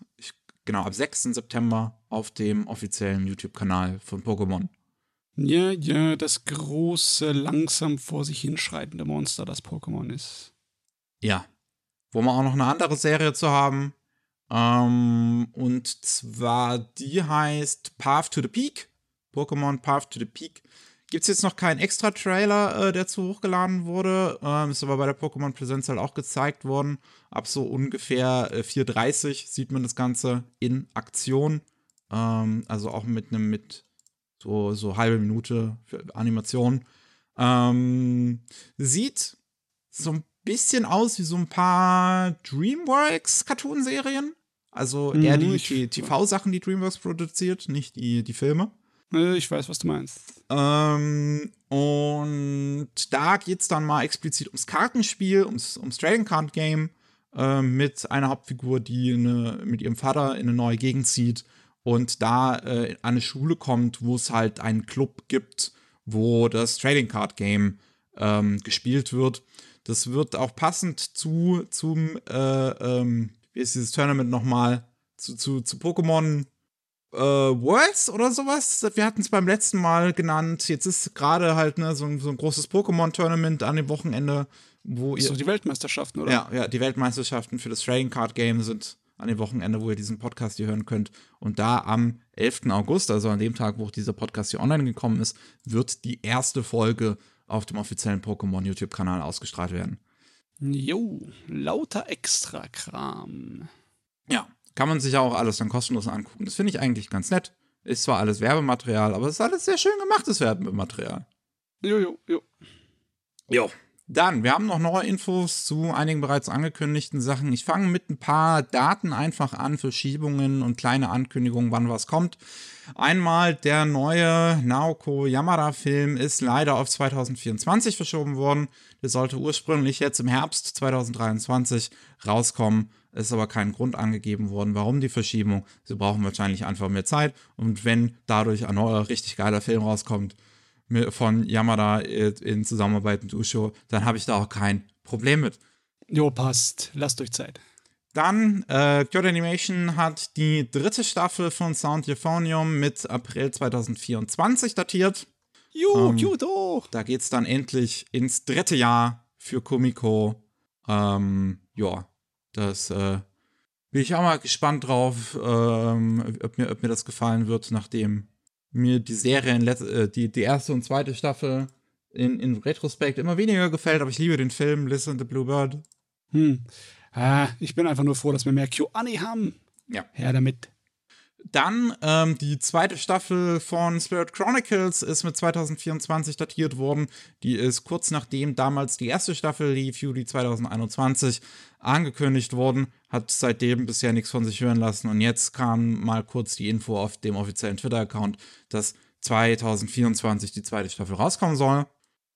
genau, ab 6. September auf dem offiziellen YouTube-Kanal von Pokémon. Ja, ja, das große, langsam vor sich hinschreitende Monster, das Pokémon ist. Ja. Wo wir auch noch eine andere Serie zu haben. Ähm, und zwar die heißt Path to the Peak. Pokémon Path to the Peak. Gibt es jetzt noch keinen extra Trailer, äh, der zu hochgeladen wurde. Ähm, ist aber bei der Pokémon Präsenz halt auch gezeigt worden. Ab so ungefähr äh, 4.30 sieht man das Ganze in Aktion. Ähm, also auch mit einem, mit so, so halbe Minute für Animation. Ähm, sieht so ein bisschen aus wie so ein paar DreamWorks-Cartoonserien. Also eher Mhm, die T- TV-Sachen, die DreamWorks produziert, nicht die, die Filme. Ich weiß, was du meinst. Ähm, und da geht es dann mal explizit ums Kartenspiel, ums, ums Trading Card Game, ähm, mit einer Hauptfigur, die eine, mit ihrem Vater in eine neue Gegend zieht und da äh, an eine Schule kommt, wo es halt einen Club gibt, wo das Trading Card Game ähm, gespielt wird. Das wird auch passend zu zum äh, ähm, wie ist dieses Tournament nochmal zu, zu, zu Pokémon äh, Worlds oder sowas. Wir hatten es beim letzten Mal genannt. Jetzt ist gerade halt ne, so, ein, so ein großes Pokémon-Tournament an dem Wochenende, wo ihr. So die Weltmeisterschaften, oder? ja, ja, die Weltmeisterschaften für das Trading Card Game sind an dem Wochenende, wo ihr diesen Podcast hier hören könnt. Und da am 11. August, also an dem Tag, wo dieser Podcast hier online gekommen ist, wird die erste Folge auf dem offiziellen Pokémon YouTube-Kanal ausgestrahlt werden. Jo, lauter Extra-Kram. Ja, kann man sich ja auch alles dann kostenlos angucken. Das finde ich eigentlich ganz nett. Ist zwar alles Werbematerial, aber es ist alles sehr schön gemachtes Werbematerial. Jo, jo, jo. Jo. Dann, wir haben noch neue Infos zu einigen bereits angekündigten Sachen. Ich fange mit ein paar Daten einfach an, Verschiebungen und kleine Ankündigungen, wann was kommt. Einmal der neue Naoko Yamada-Film ist leider auf 2024 verschoben worden. Der sollte ursprünglich jetzt im Herbst 2023 rauskommen. Ist aber kein Grund angegeben worden, warum die Verschiebung. Sie brauchen wahrscheinlich einfach mehr Zeit. Und wenn dadurch ein neuer, richtig geiler Film rauskommt, von Yamada in Zusammenarbeit mit Usho, dann habe ich da auch kein Problem mit. Jo, passt. Lasst euch Zeit. Dann, äh, Kyoto Animation hat die dritte Staffel von Sound Euphonium mit April 2024 datiert. Jo, ähm, Kyoto! Da geht es dann endlich ins dritte Jahr für Kumiko. Ähm, ja, das äh, bin ich auch mal gespannt drauf, ähm, ob, mir, ob mir das gefallen wird, nachdem mir die Serie, in äh, die, die erste und zweite Staffel in, in Retrospekt immer weniger gefällt, aber ich liebe den Film Listen the Bluebird. Hm. Ah, ich bin einfach nur froh, dass wir mehr QAni haben. Ja. Her damit. Dann ähm, die zweite Staffel von Spirit Chronicles ist mit 2024 datiert worden. Die ist kurz nachdem damals die erste Staffel lief, Juli 2021, angekündigt worden. Hat seitdem bisher nichts von sich hören lassen. Und jetzt kam mal kurz die Info auf dem offiziellen Twitter-Account, dass 2024 die zweite Staffel rauskommen soll.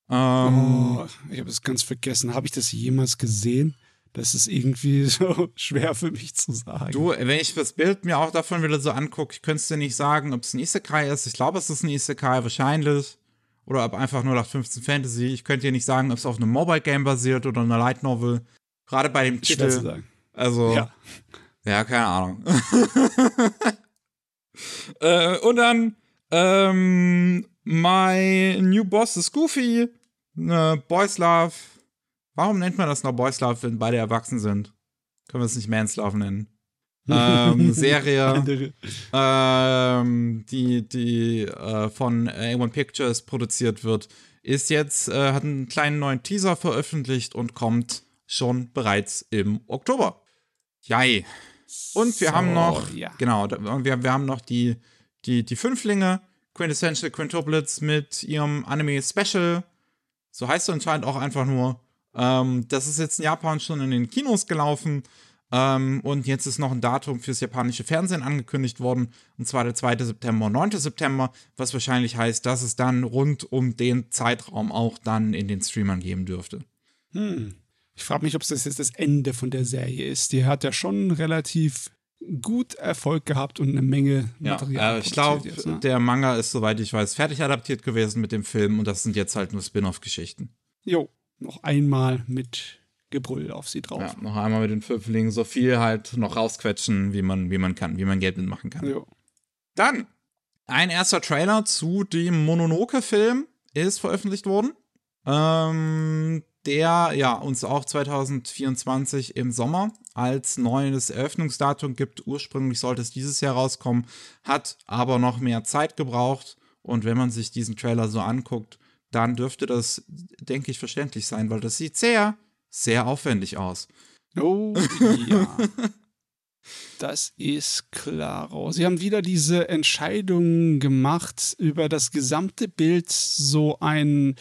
Ähm, oh, ich habe es ganz vergessen. Habe ich das jemals gesehen? Das ist irgendwie so schwer für mich zu sagen. Du, wenn ich das Bild mir auch davon wieder so angucke, ich könnte dir nicht sagen, ob es ein Isekai ist. Ich glaube, es ist ein Isekai, wahrscheinlich. Oder ob einfach nur nach 15 Fantasy. Ich könnte dir nicht sagen, ob es auf einem Mobile Game basiert oder einer Light Novel. Gerade bei dem Titel. Schwer zu sagen. Also, ja, ja keine Ahnung. äh, und dann, ähm, My New Boss ist Goofy. Ne, Boys Love Warum nennt man das noch Boys Love, wenn beide erwachsen sind? Können wir es nicht Man's Love nennen? ähm, Serie, ähm, die, die äh, von A1 Pictures produziert wird, ist jetzt, äh, hat einen kleinen neuen Teaser veröffentlicht und kommt schon bereits im Oktober. Jai. Und wir so, haben noch, ja. genau, wir, wir haben noch die, die, die Fünflinge, Quintessential Quintuplets mit ihrem Anime Special. So heißt es anscheinend auch einfach nur. Ähm, das ist jetzt in Japan schon in den Kinos gelaufen. Ähm, und jetzt ist noch ein Datum fürs japanische Fernsehen angekündigt worden. Und zwar der 2. September und 9. September. Was wahrscheinlich heißt, dass es dann rund um den Zeitraum auch dann in den Streamern geben dürfte. Hm. Ich frage mich, ob das jetzt das Ende von der Serie ist. Die hat ja schon relativ gut Erfolg gehabt und eine Menge Material. Ja, äh, ich glaube, ne? der Manga ist, soweit ich weiß, fertig adaptiert gewesen mit dem Film und das sind jetzt halt nur Spin-off-Geschichten. Jo, noch einmal mit Gebrüll auf sie drauf. Ja, noch einmal mit den Pfifferlingen so viel halt noch rausquetschen, wie man, wie man kann, wie man Geld mitmachen kann. Jo. Dann, ein erster Trailer zu dem Mononoke-Film ist veröffentlicht worden. Ähm, der ja uns auch 2024 im Sommer als neues Eröffnungsdatum gibt. Ursprünglich sollte es dieses Jahr rauskommen, hat aber noch mehr Zeit gebraucht. Und wenn man sich diesen Trailer so anguckt, dann dürfte das, denke ich, verständlich sein, weil das sieht sehr, sehr aufwendig aus. Oh ja. Das ist klar. Sie haben wieder diese Entscheidung gemacht, über das gesamte Bild so ein,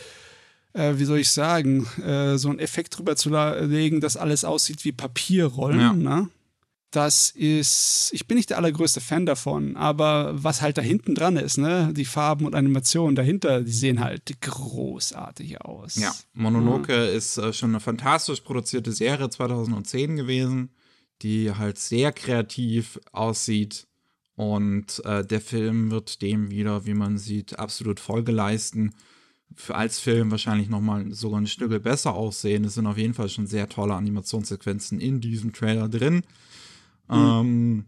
äh, wie soll ich sagen, äh, so einen Effekt drüber zu legen, dass alles aussieht wie Papierrollen. Ja. Ne? Das ist, ich bin nicht der allergrößte Fan davon, aber was halt da hinten dran ist, ne, die Farben und Animationen dahinter, die sehen halt großartig aus. Ja, Mononoke ja. ist äh, schon eine fantastisch produzierte Serie 2010 gewesen, die halt sehr kreativ aussieht und äh, der Film wird dem wieder, wie man sieht, absolut Folge leisten. Für als Film wahrscheinlich nochmal sogar ein Stück besser aussehen. Es sind auf jeden Fall schon sehr tolle Animationssequenzen in diesem Trailer drin. Mhm. Ähm,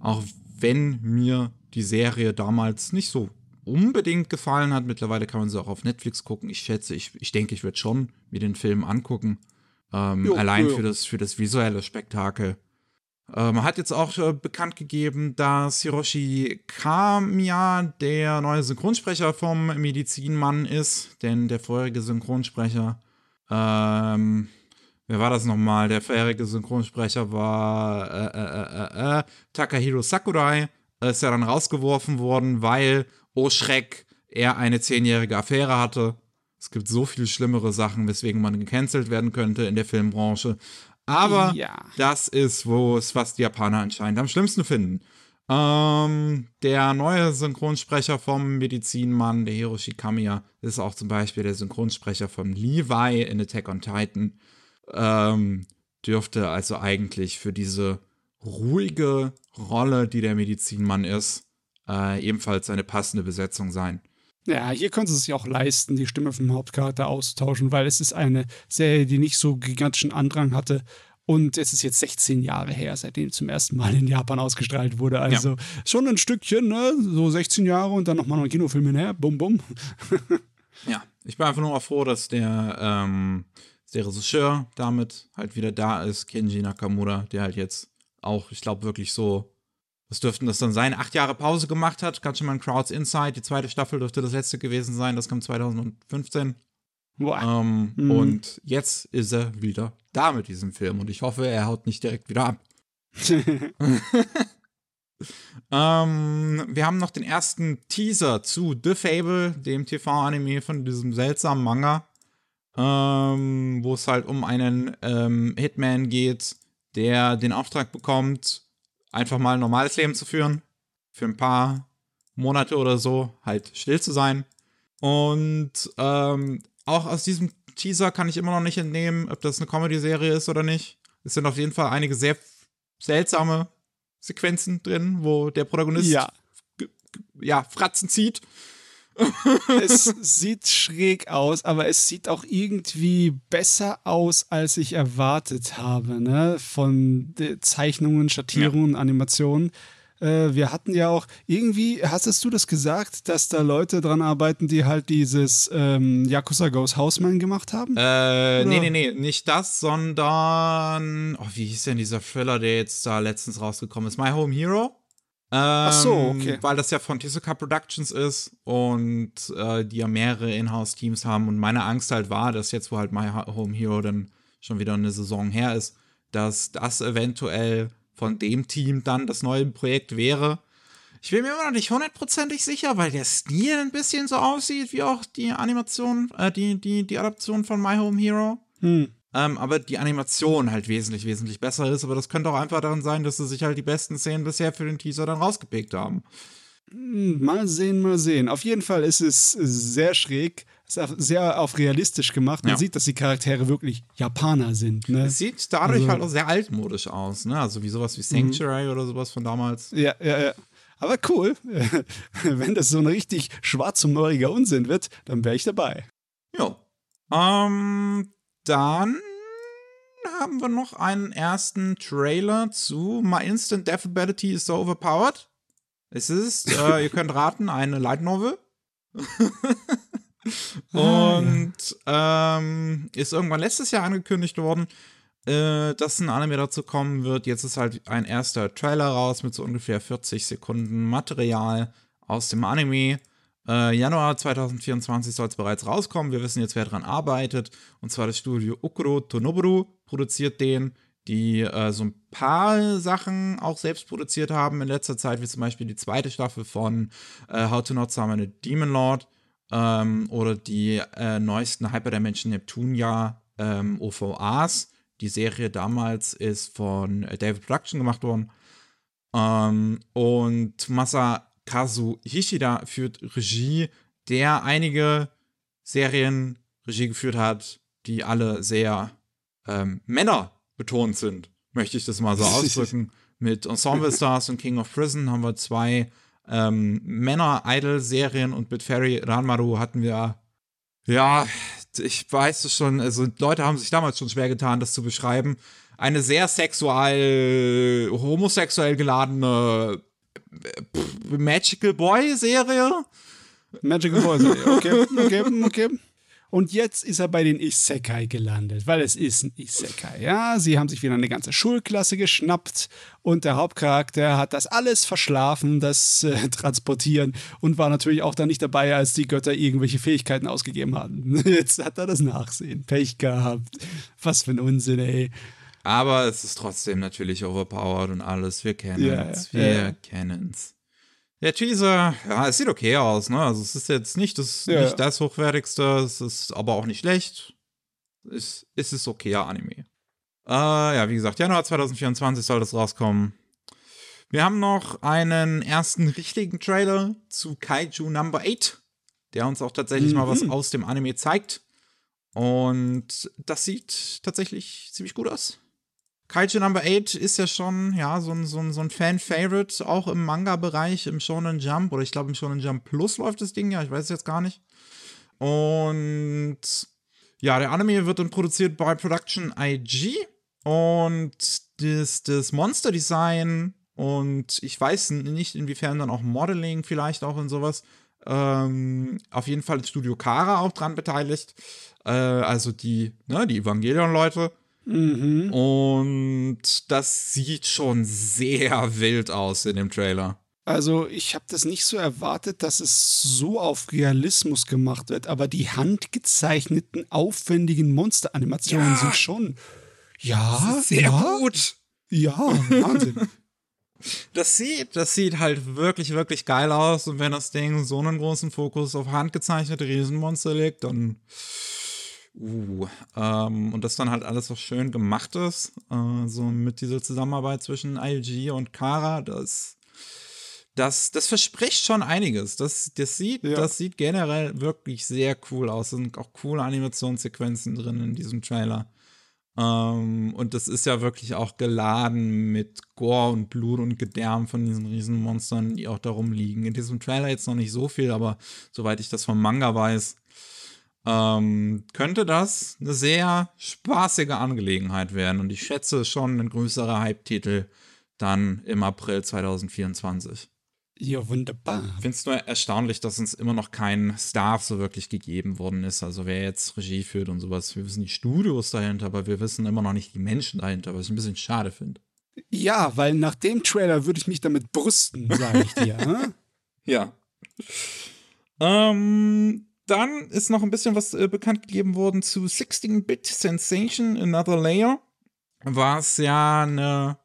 auch wenn mir die Serie damals nicht so unbedingt gefallen hat. Mittlerweile kann man sie auch auf Netflix gucken. Ich schätze, ich, ich denke, ich werde schon mir den Film angucken. Ähm, jo, allein jo. Für, das, für das visuelle Spektakel. Man ähm, hat jetzt auch äh, bekannt gegeben, dass Hiroshi Kamiya der neue Synchronsprecher vom Medizinmann ist, denn der vorherige Synchronsprecher ähm, wer war das nochmal? Der vorherige Synchronsprecher war äh, äh, äh, äh, Takahiro Sakurai. Ist ja dann rausgeworfen worden, weil, oh Schreck, er eine zehnjährige Affäre hatte. Es gibt so viele schlimmere Sachen, weswegen man gecancelt werden könnte in der Filmbranche. Aber ja. das ist, wo es was die Japaner anscheinend am schlimmsten finden. Ähm, der neue Synchronsprecher vom Medizinmann, der Hiroshi Kamiya, ist auch zum Beispiel der Synchronsprecher von Levi in Attack on Titan. Ähm, dürfte also eigentlich für diese ruhige Rolle, die der Medizinmann ist, äh, ebenfalls eine passende Besetzung sein. Ja, hier können sie es sich auch leisten, die Stimme vom Hauptcharakter auszutauschen, weil es ist eine Serie, die nicht so gigantischen Andrang hatte. Und es ist jetzt 16 Jahre her, seitdem zum ersten Mal in Japan ausgestrahlt wurde. Also ja. schon ein Stückchen, ne? So 16 Jahre und dann nochmal noch ein Kinofilm hinher. Bum, bum. ja, ich bin einfach nur froh, dass der, ähm, der Regisseur damit halt wieder da ist, Kenji Nakamura, der halt jetzt auch, ich glaube, wirklich so was dürften das dann sein? Acht Jahre Pause gemacht hat. Gatchaman Crowds Inside, die zweite Staffel dürfte das letzte gewesen sein. Das kam 2015. Ähm, mhm. Und jetzt ist er wieder da mit diesem Film. Und ich hoffe, er haut nicht direkt wieder ab. ähm, wir haben noch den ersten Teaser zu The Fable, dem TV-Anime von diesem seltsamen Manga, ähm, wo es halt um einen ähm, Hitman geht, der den Auftrag bekommt, einfach mal ein normales Leben zu führen. Für ein paar Monate oder so halt still zu sein. Und ähm, auch aus diesem Teaser kann ich immer noch nicht entnehmen, ob das eine Comedy-Serie ist oder nicht. Es sind auf jeden Fall einige sehr seltsame Sequenzen drin, wo der Protagonist ja, ja Fratzen zieht es sieht schräg aus, aber es sieht auch irgendwie besser aus, als ich erwartet habe, ne? Von Zeichnungen, Schattierungen, ja. Animationen. Äh, wir hatten ja auch irgendwie, hast du das gesagt, dass da Leute dran arbeiten, die halt dieses ähm, Yakuza Goes Houseman gemacht haben? Äh, nee, nee, nee, nicht das, sondern, oh, wie hieß denn dieser Thriller, der jetzt da letztens rausgekommen ist? My Home Hero? Ach so, ähm, okay. Weil das ja von Tezuka Productions ist und äh, die ja mehrere Inhouse-Teams haben. Und meine Angst halt war, dass jetzt, wo halt My Home Hero dann schon wieder eine Saison her ist, dass das eventuell von dem Team dann das neue Projekt wäre. Ich bin mir immer noch nicht hundertprozentig sicher, weil der Stil ein bisschen so aussieht wie auch die Animation, äh, die, die, die Adaption von My Home Hero. Hm. Ähm, aber die Animation halt wesentlich, wesentlich besser ist. Aber das könnte auch einfach daran sein, dass sie sich halt die besten Szenen bisher für den Teaser dann rausgepickt haben. Hm, mal sehen, mal sehen. Auf jeden Fall ist es sehr schräg, sehr auf realistisch gemacht. Man ja. sieht, dass die Charaktere wirklich Japaner sind. Ne? Es sieht dadurch also, halt auch sehr altmodisch aus, ne? Also wie sowas wie Sanctuary mhm. oder sowas von damals. Ja, ja, ja. Aber cool. Wenn das so ein richtig schwarzhumoриger Unsinn wird, dann wäre ich dabei. Ja. Ähm, dann haben wir noch einen ersten Trailer zu My Instant Death Ability is so overpowered. Es ist, äh, ihr könnt raten, eine Light Novel. Und ähm, ist irgendwann letztes Jahr angekündigt worden, äh, dass ein Anime dazu kommen wird. Jetzt ist halt ein erster Trailer raus mit so ungefähr 40 Sekunden Material aus dem Anime. Äh, Januar 2024 soll es bereits rauskommen. Wir wissen jetzt, wer daran arbeitet. Und zwar das Studio Okuro Tonoburu produziert den, die äh, so ein paar Sachen auch selbst produziert haben in letzter Zeit, wie zum Beispiel die zweite Staffel von äh, How to Not Summon a Demon Lord ähm, oder die äh, neuesten Hyperdimension Neptunia ähm, OVAs. Die Serie damals ist von David Production gemacht worden. Ähm, und Masa Kazu Hishida führt Regie, der einige Serien Regie geführt hat, die alle sehr ähm, Männer betont sind, möchte ich das mal so ausdrücken. Mit Ensemble Stars und King of Prison haben wir zwei ähm, Männer-Idol-Serien und mit Ferry Ranmaru hatten wir, ja, ich weiß es schon, also Leute haben sich damals schon schwer getan, das zu beschreiben. Eine sehr sexual, homosexuell geladene Magical Boy Serie. Magical Boy Serie, okay, okay, okay. Und jetzt ist er bei den Isekai gelandet, weil es ist ein Isekai. Ja, sie haben sich wieder eine ganze Schulklasse geschnappt und der Hauptcharakter hat das alles verschlafen, das äh, Transportieren und war natürlich auch dann nicht dabei, als die Götter irgendwelche Fähigkeiten ausgegeben haben. Jetzt hat er das Nachsehen. Pech gehabt. Was für ein Unsinn, ey. Aber es ist trotzdem natürlich overpowered und alles. Wir kennen es. Ja, wir ja. kennen's. Der Teaser, ja, es sieht okay aus, ne? Also es ist jetzt nicht das, ja. nicht das hochwertigste, es ist aber auch nicht schlecht. Es, es ist okayer Anime. Äh, ja, wie gesagt, Januar 2024 soll das rauskommen. Wir haben noch einen ersten richtigen Trailer zu Kaiju Number 8, der uns auch tatsächlich mhm. mal was mhm. aus dem Anime zeigt. Und das sieht tatsächlich ziemlich gut aus. Kaiju Number 8 ist ja schon, ja, so ein, so ein, so ein Fan-Favorite, auch im Manga-Bereich, im Shonen Jump, oder ich glaube im Shonen Jump Plus läuft das Ding ja, ich weiß es jetzt gar nicht. Und ja, der Anime wird dann produziert bei Production IG und das, das Monster-Design und ich weiß nicht, inwiefern dann auch Modeling vielleicht auch und sowas. Ähm, auf jeden Fall ist Studio Kara auch dran beteiligt. Äh, also die, ne, die Evangelion-Leute. Mhm. Und das sieht schon sehr wild aus in dem Trailer. Also ich habe das nicht so erwartet, dass es so auf Realismus gemacht wird, aber die handgezeichneten, aufwendigen Monsteranimationen ja. sind schon, ja, sehr ja, gut. Ja, Wahnsinn. Das sieht, das sieht halt wirklich, wirklich geil aus. Und wenn das Ding so einen großen Fokus auf handgezeichnete Riesenmonster legt, dann Uh, ähm, und das dann halt alles so schön gemacht ist, äh, so mit dieser Zusammenarbeit zwischen ILG und Kara, das, das, das verspricht schon einiges. Das, das, sieht, ja. das sieht generell wirklich sehr cool aus. Es sind auch coole Animationssequenzen drin in diesem Trailer. Ähm, und das ist ja wirklich auch geladen mit Gore und Blut und Gedärm von diesen Riesenmonstern, die auch darum liegen. In diesem Trailer jetzt noch nicht so viel, aber soweit ich das vom Manga weiß, ähm, könnte das eine sehr spaßige Angelegenheit werden. Und ich schätze schon ein größerer Hype-Titel dann im April 2024. Ja, wunderbar. Ich finde es nur erstaunlich, dass uns immer noch kein Staff so wirklich gegeben worden ist. Also wer jetzt Regie führt und sowas. Wir wissen die Studios dahinter, aber wir wissen immer noch nicht die Menschen dahinter, was ich ein bisschen schade finde. Ja, weil nach dem Trailer würde ich mich damit brüsten, sage ich dir. Hm? ja. Ähm, dann ist noch ein bisschen was äh, bekannt gegeben worden zu 16-Bit Sensation Another Layer. Was ja eine,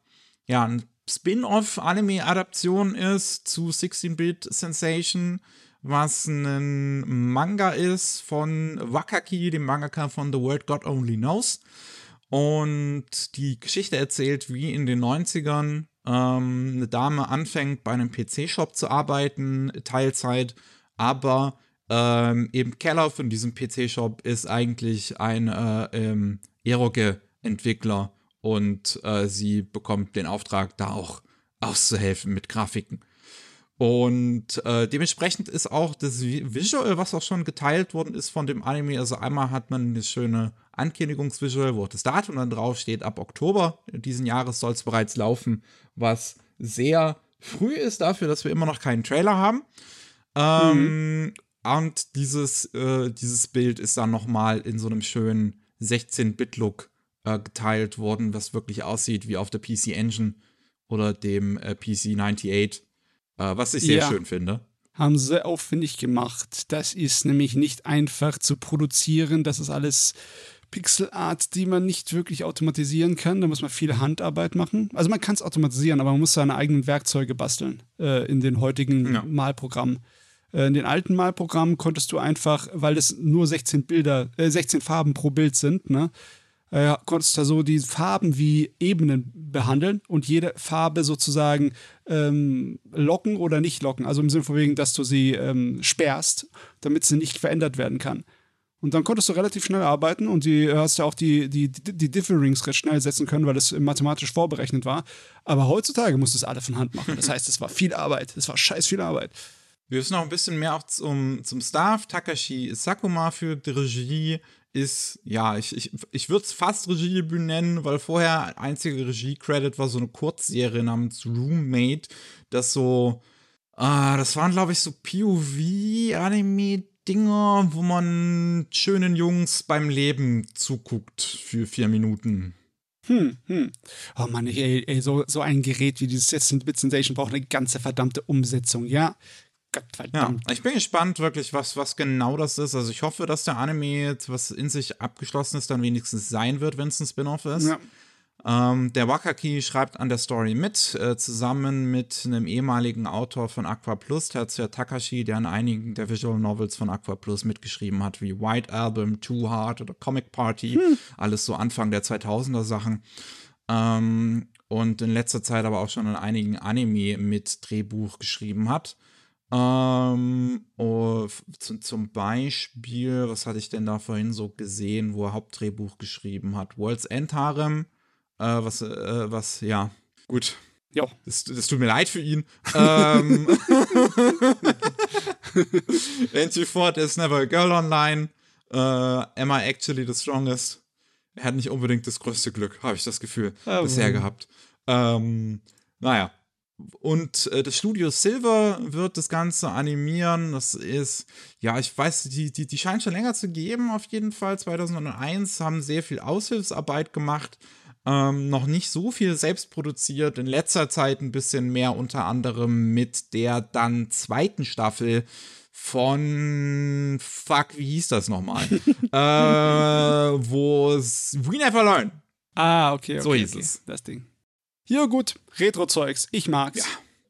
ja, ein Spin-off-Anime-Adaption ist zu 16-Bit Sensation, was ein Manga ist von Wakaki, dem Mangaka von The World God Only Knows. Und die Geschichte erzählt, wie in den 90ern ähm, eine Dame anfängt, bei einem PC-Shop zu arbeiten, Teilzeit, aber ähm, eben Keller von diesem PC-Shop ist eigentlich ein äh, ähm, Eroge-Entwickler und äh, sie bekommt den Auftrag, da auch auszuhelfen mit Grafiken. Und äh, dementsprechend ist auch das Visual, was auch schon geteilt worden ist von dem Anime. Also einmal hat man eine schöne Ankündigungsvisual, wo das Datum dann draufsteht. Ab Oktober diesen Jahres soll es bereits laufen, was sehr früh ist dafür, dass wir immer noch keinen Trailer haben. Ähm, mhm. Und dieses, äh, dieses Bild ist dann nochmal in so einem schönen 16-Bit-Look äh, geteilt worden, was wirklich aussieht wie auf der PC Engine oder dem äh, PC 98, äh, was ich sehr ja. schön finde. Haben sie aufwendig gemacht. Das ist nämlich nicht einfach zu produzieren. Das ist alles Pixelart, die man nicht wirklich automatisieren kann. Da muss man viel Handarbeit machen. Also man kann es automatisieren, aber man muss seine eigenen Werkzeuge basteln äh, in den heutigen ja. Malprogrammen. Äh, in den alten Malprogrammen konntest du einfach, weil es nur 16 Bilder, äh, 16 Farben pro Bild sind, ne, äh, konntest du so die Farben wie Ebenen behandeln und jede Farbe sozusagen ähm, locken oder nicht locken. Also im Sinne von wegen, dass du sie ähm, sperrst, damit sie nicht verändert werden kann. Und dann konntest du relativ schnell arbeiten und du hast ja auch die, die, die Differings recht schnell setzen können, weil es mathematisch vorberechnet war. Aber heutzutage musst du es alle von Hand machen. Das heißt, es war viel Arbeit. Es war scheiß viel Arbeit. Wir wissen noch ein bisschen mehr auch zum, zum Staff. Takashi Sakuma für die Regie ist, ja, ich, ich, ich würde es fast Regiedebüt nennen, weil vorher einzige Regie-Credit war so eine Kurzserie namens Roommate, das so, äh, das waren, glaube ich, so POV-Anime Dinger, wo man schönen Jungs beim Leben zuguckt für vier Minuten. Hm, hm. Oh Mann, ey, ey, so, so ein Gerät wie dieses Bit Sensation braucht eine ganze verdammte Umsetzung, ja? Gottverdammt. Ja, ich bin gespannt wirklich, was, was genau das ist. Also ich hoffe, dass der Anime jetzt was in sich abgeschlossen ist, dann wenigstens sein wird, wenn es ein Spin-off ist. Ja. Ähm, der Wakaki schreibt an der Story mit, äh, zusammen mit einem ehemaligen Autor von Aqua Plus, Tetsuya Takashi, der an einigen der Visual Novels von Aqua Plus mitgeschrieben hat, wie White Album, Too Hard oder Comic Party, hm. alles so Anfang der 2000er Sachen. Ähm, und in letzter Zeit aber auch schon an einigen Anime mit Drehbuch geschrieben hat. Ähm, oh, zum Beispiel, was hatte ich denn da vorhin so gesehen, wo er Hauptdrehbuch geschrieben hat? World's End Harem, äh, was, äh, was, ja, gut. Ja. Das, das tut mir leid für ihn. ähm, Entry Ford is never a girl online. Uh, am I actually the strongest? Er hat nicht unbedingt das größte Glück, habe ich das Gefühl, oh, bisher gehabt. Ähm, naja, und äh, das Studio Silver wird das Ganze animieren. Das ist, ja, ich weiß, die, die, die scheint schon länger zu geben, auf jeden Fall. 2001 haben sehr viel Aushilfsarbeit gemacht. Ähm, noch nicht so viel selbst produziert. In letzter Zeit ein bisschen mehr, unter anderem mit der dann zweiten Staffel von fuck, wie hieß das nochmal? äh, wo es We Never Learn. Ah, okay, okay so hieß okay. es. Das Ding. Ja, gut, Retro-Zeugs. Ich mag's. Ja.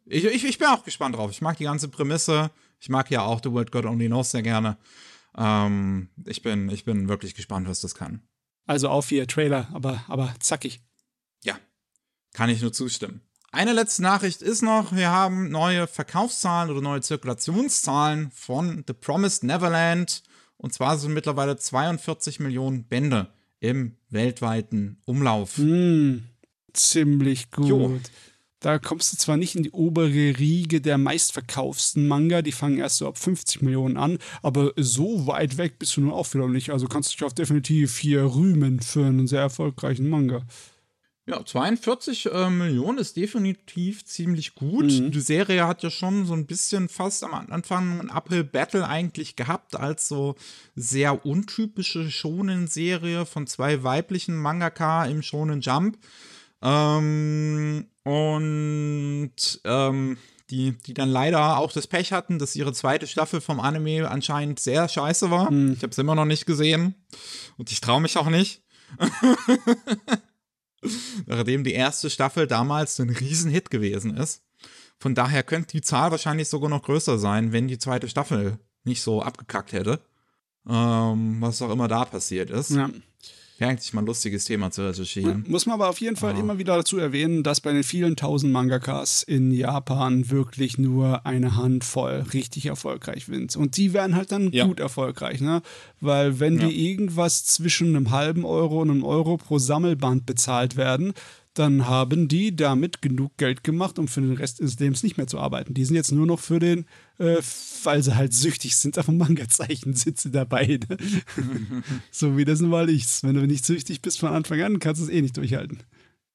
Ich, ich, ich bin auch gespannt drauf. Ich mag die ganze Prämisse. Ich mag ja auch The World God Only Knows sehr gerne. Ähm, ich, bin, ich bin wirklich gespannt, was das kann. Also auf hier, Trailer, aber, aber zackig. Ja, kann ich nur zustimmen. Eine letzte Nachricht ist noch, wir haben neue Verkaufszahlen oder neue Zirkulationszahlen von The Promised Neverland. Und zwar sind mittlerweile 42 Millionen Bände im weltweiten Umlauf. Mm ziemlich gut. Jo. Da kommst du zwar nicht in die obere Riege der meistverkaufsten Manga, die fangen erst so ab 50 Millionen an, aber so weit weg bist du nun auch wieder nicht. Also kannst du dich auch definitiv hier rühmen für einen sehr erfolgreichen Manga. Ja, 42 äh, Millionen ist definitiv ziemlich gut. Mhm. Die Serie hat ja schon so ein bisschen fast am Anfang ein Uphill Battle eigentlich gehabt, als so sehr untypische Shonen-Serie von zwei weiblichen Mangaka im Shonen Jump. Ähm, und ähm, die, die dann leider auch das Pech hatten, dass ihre zweite Staffel vom Anime anscheinend sehr scheiße war. Hm. Ich habe es immer noch nicht gesehen und ich traue mich auch nicht. Nachdem die erste Staffel damals ein Riesenhit gewesen ist. Von daher könnte die Zahl wahrscheinlich sogar noch größer sein, wenn die zweite Staffel nicht so abgekackt hätte. Ähm, was auch immer da passiert ist. Ja. Wäre eigentlich mal ein lustiges Thema zu recherchieren. Muss man aber auf jeden Fall oh. immer wieder dazu erwähnen, dass bei den vielen tausend Mangakas in Japan wirklich nur eine Handvoll richtig erfolgreich sind. Und die werden halt dann ja. gut erfolgreich, ne? Weil wenn ja. die irgendwas zwischen einem halben Euro und einem Euro pro Sammelband bezahlt werden, dann haben die damit genug Geld gemacht, um für den Rest des Lebens nicht mehr zu arbeiten. Die sind jetzt nur noch für den, äh, weil sie halt süchtig sind auf dem Manga-Zeichen, sitzen dabei. Ne? so wie das nun mal ist. Wenn du nicht süchtig bist von Anfang an, kannst du es eh nicht durchhalten.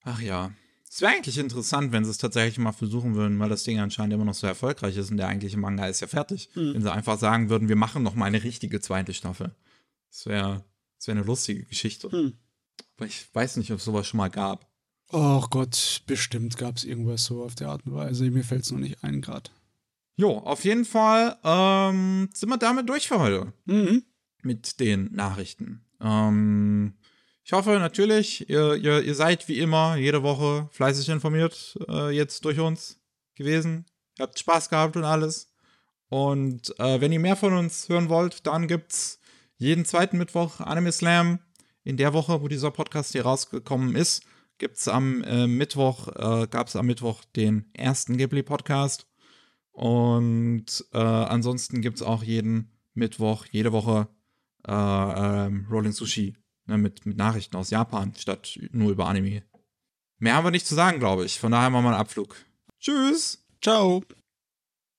Ach ja. Es wäre eigentlich interessant, wenn sie es tatsächlich mal versuchen würden, weil das Ding anscheinend immer noch so erfolgreich ist und der eigentliche Manga ist ja fertig. Mhm. Wenn sie einfach sagen würden, wir machen noch mal eine richtige zweite Staffel. Das wäre das wär eine lustige Geschichte. Mhm. Aber ich weiß nicht, ob es sowas schon mal gab. Oh Gott, bestimmt gab es irgendwas so auf der Art und Weise. Mir fällt es noch nicht ein gerade. Jo, auf jeden Fall ähm, sind wir damit durch für heute. Mhm. Mit den Nachrichten. Ähm, ich hoffe natürlich, ihr, ihr, ihr, seid wie immer jede Woche fleißig informiert, äh, jetzt durch uns gewesen. Ihr habt Spaß gehabt und alles. Und äh, wenn ihr mehr von uns hören wollt, dann gibt's jeden zweiten Mittwoch Anime Slam. In der Woche, wo dieser Podcast hier rausgekommen ist, gibt es am äh, Mittwoch, äh, gab es am Mittwoch den ersten Ghibli-Podcast. Und äh, ansonsten gibt es auch jeden Mittwoch, jede Woche äh, ähm, Rolling Sushi ne, mit, mit Nachrichten aus Japan statt nur über Anime. Mehr haben wir nicht zu sagen, glaube ich. Von daher machen wir einen Abflug. Tschüss. Ciao.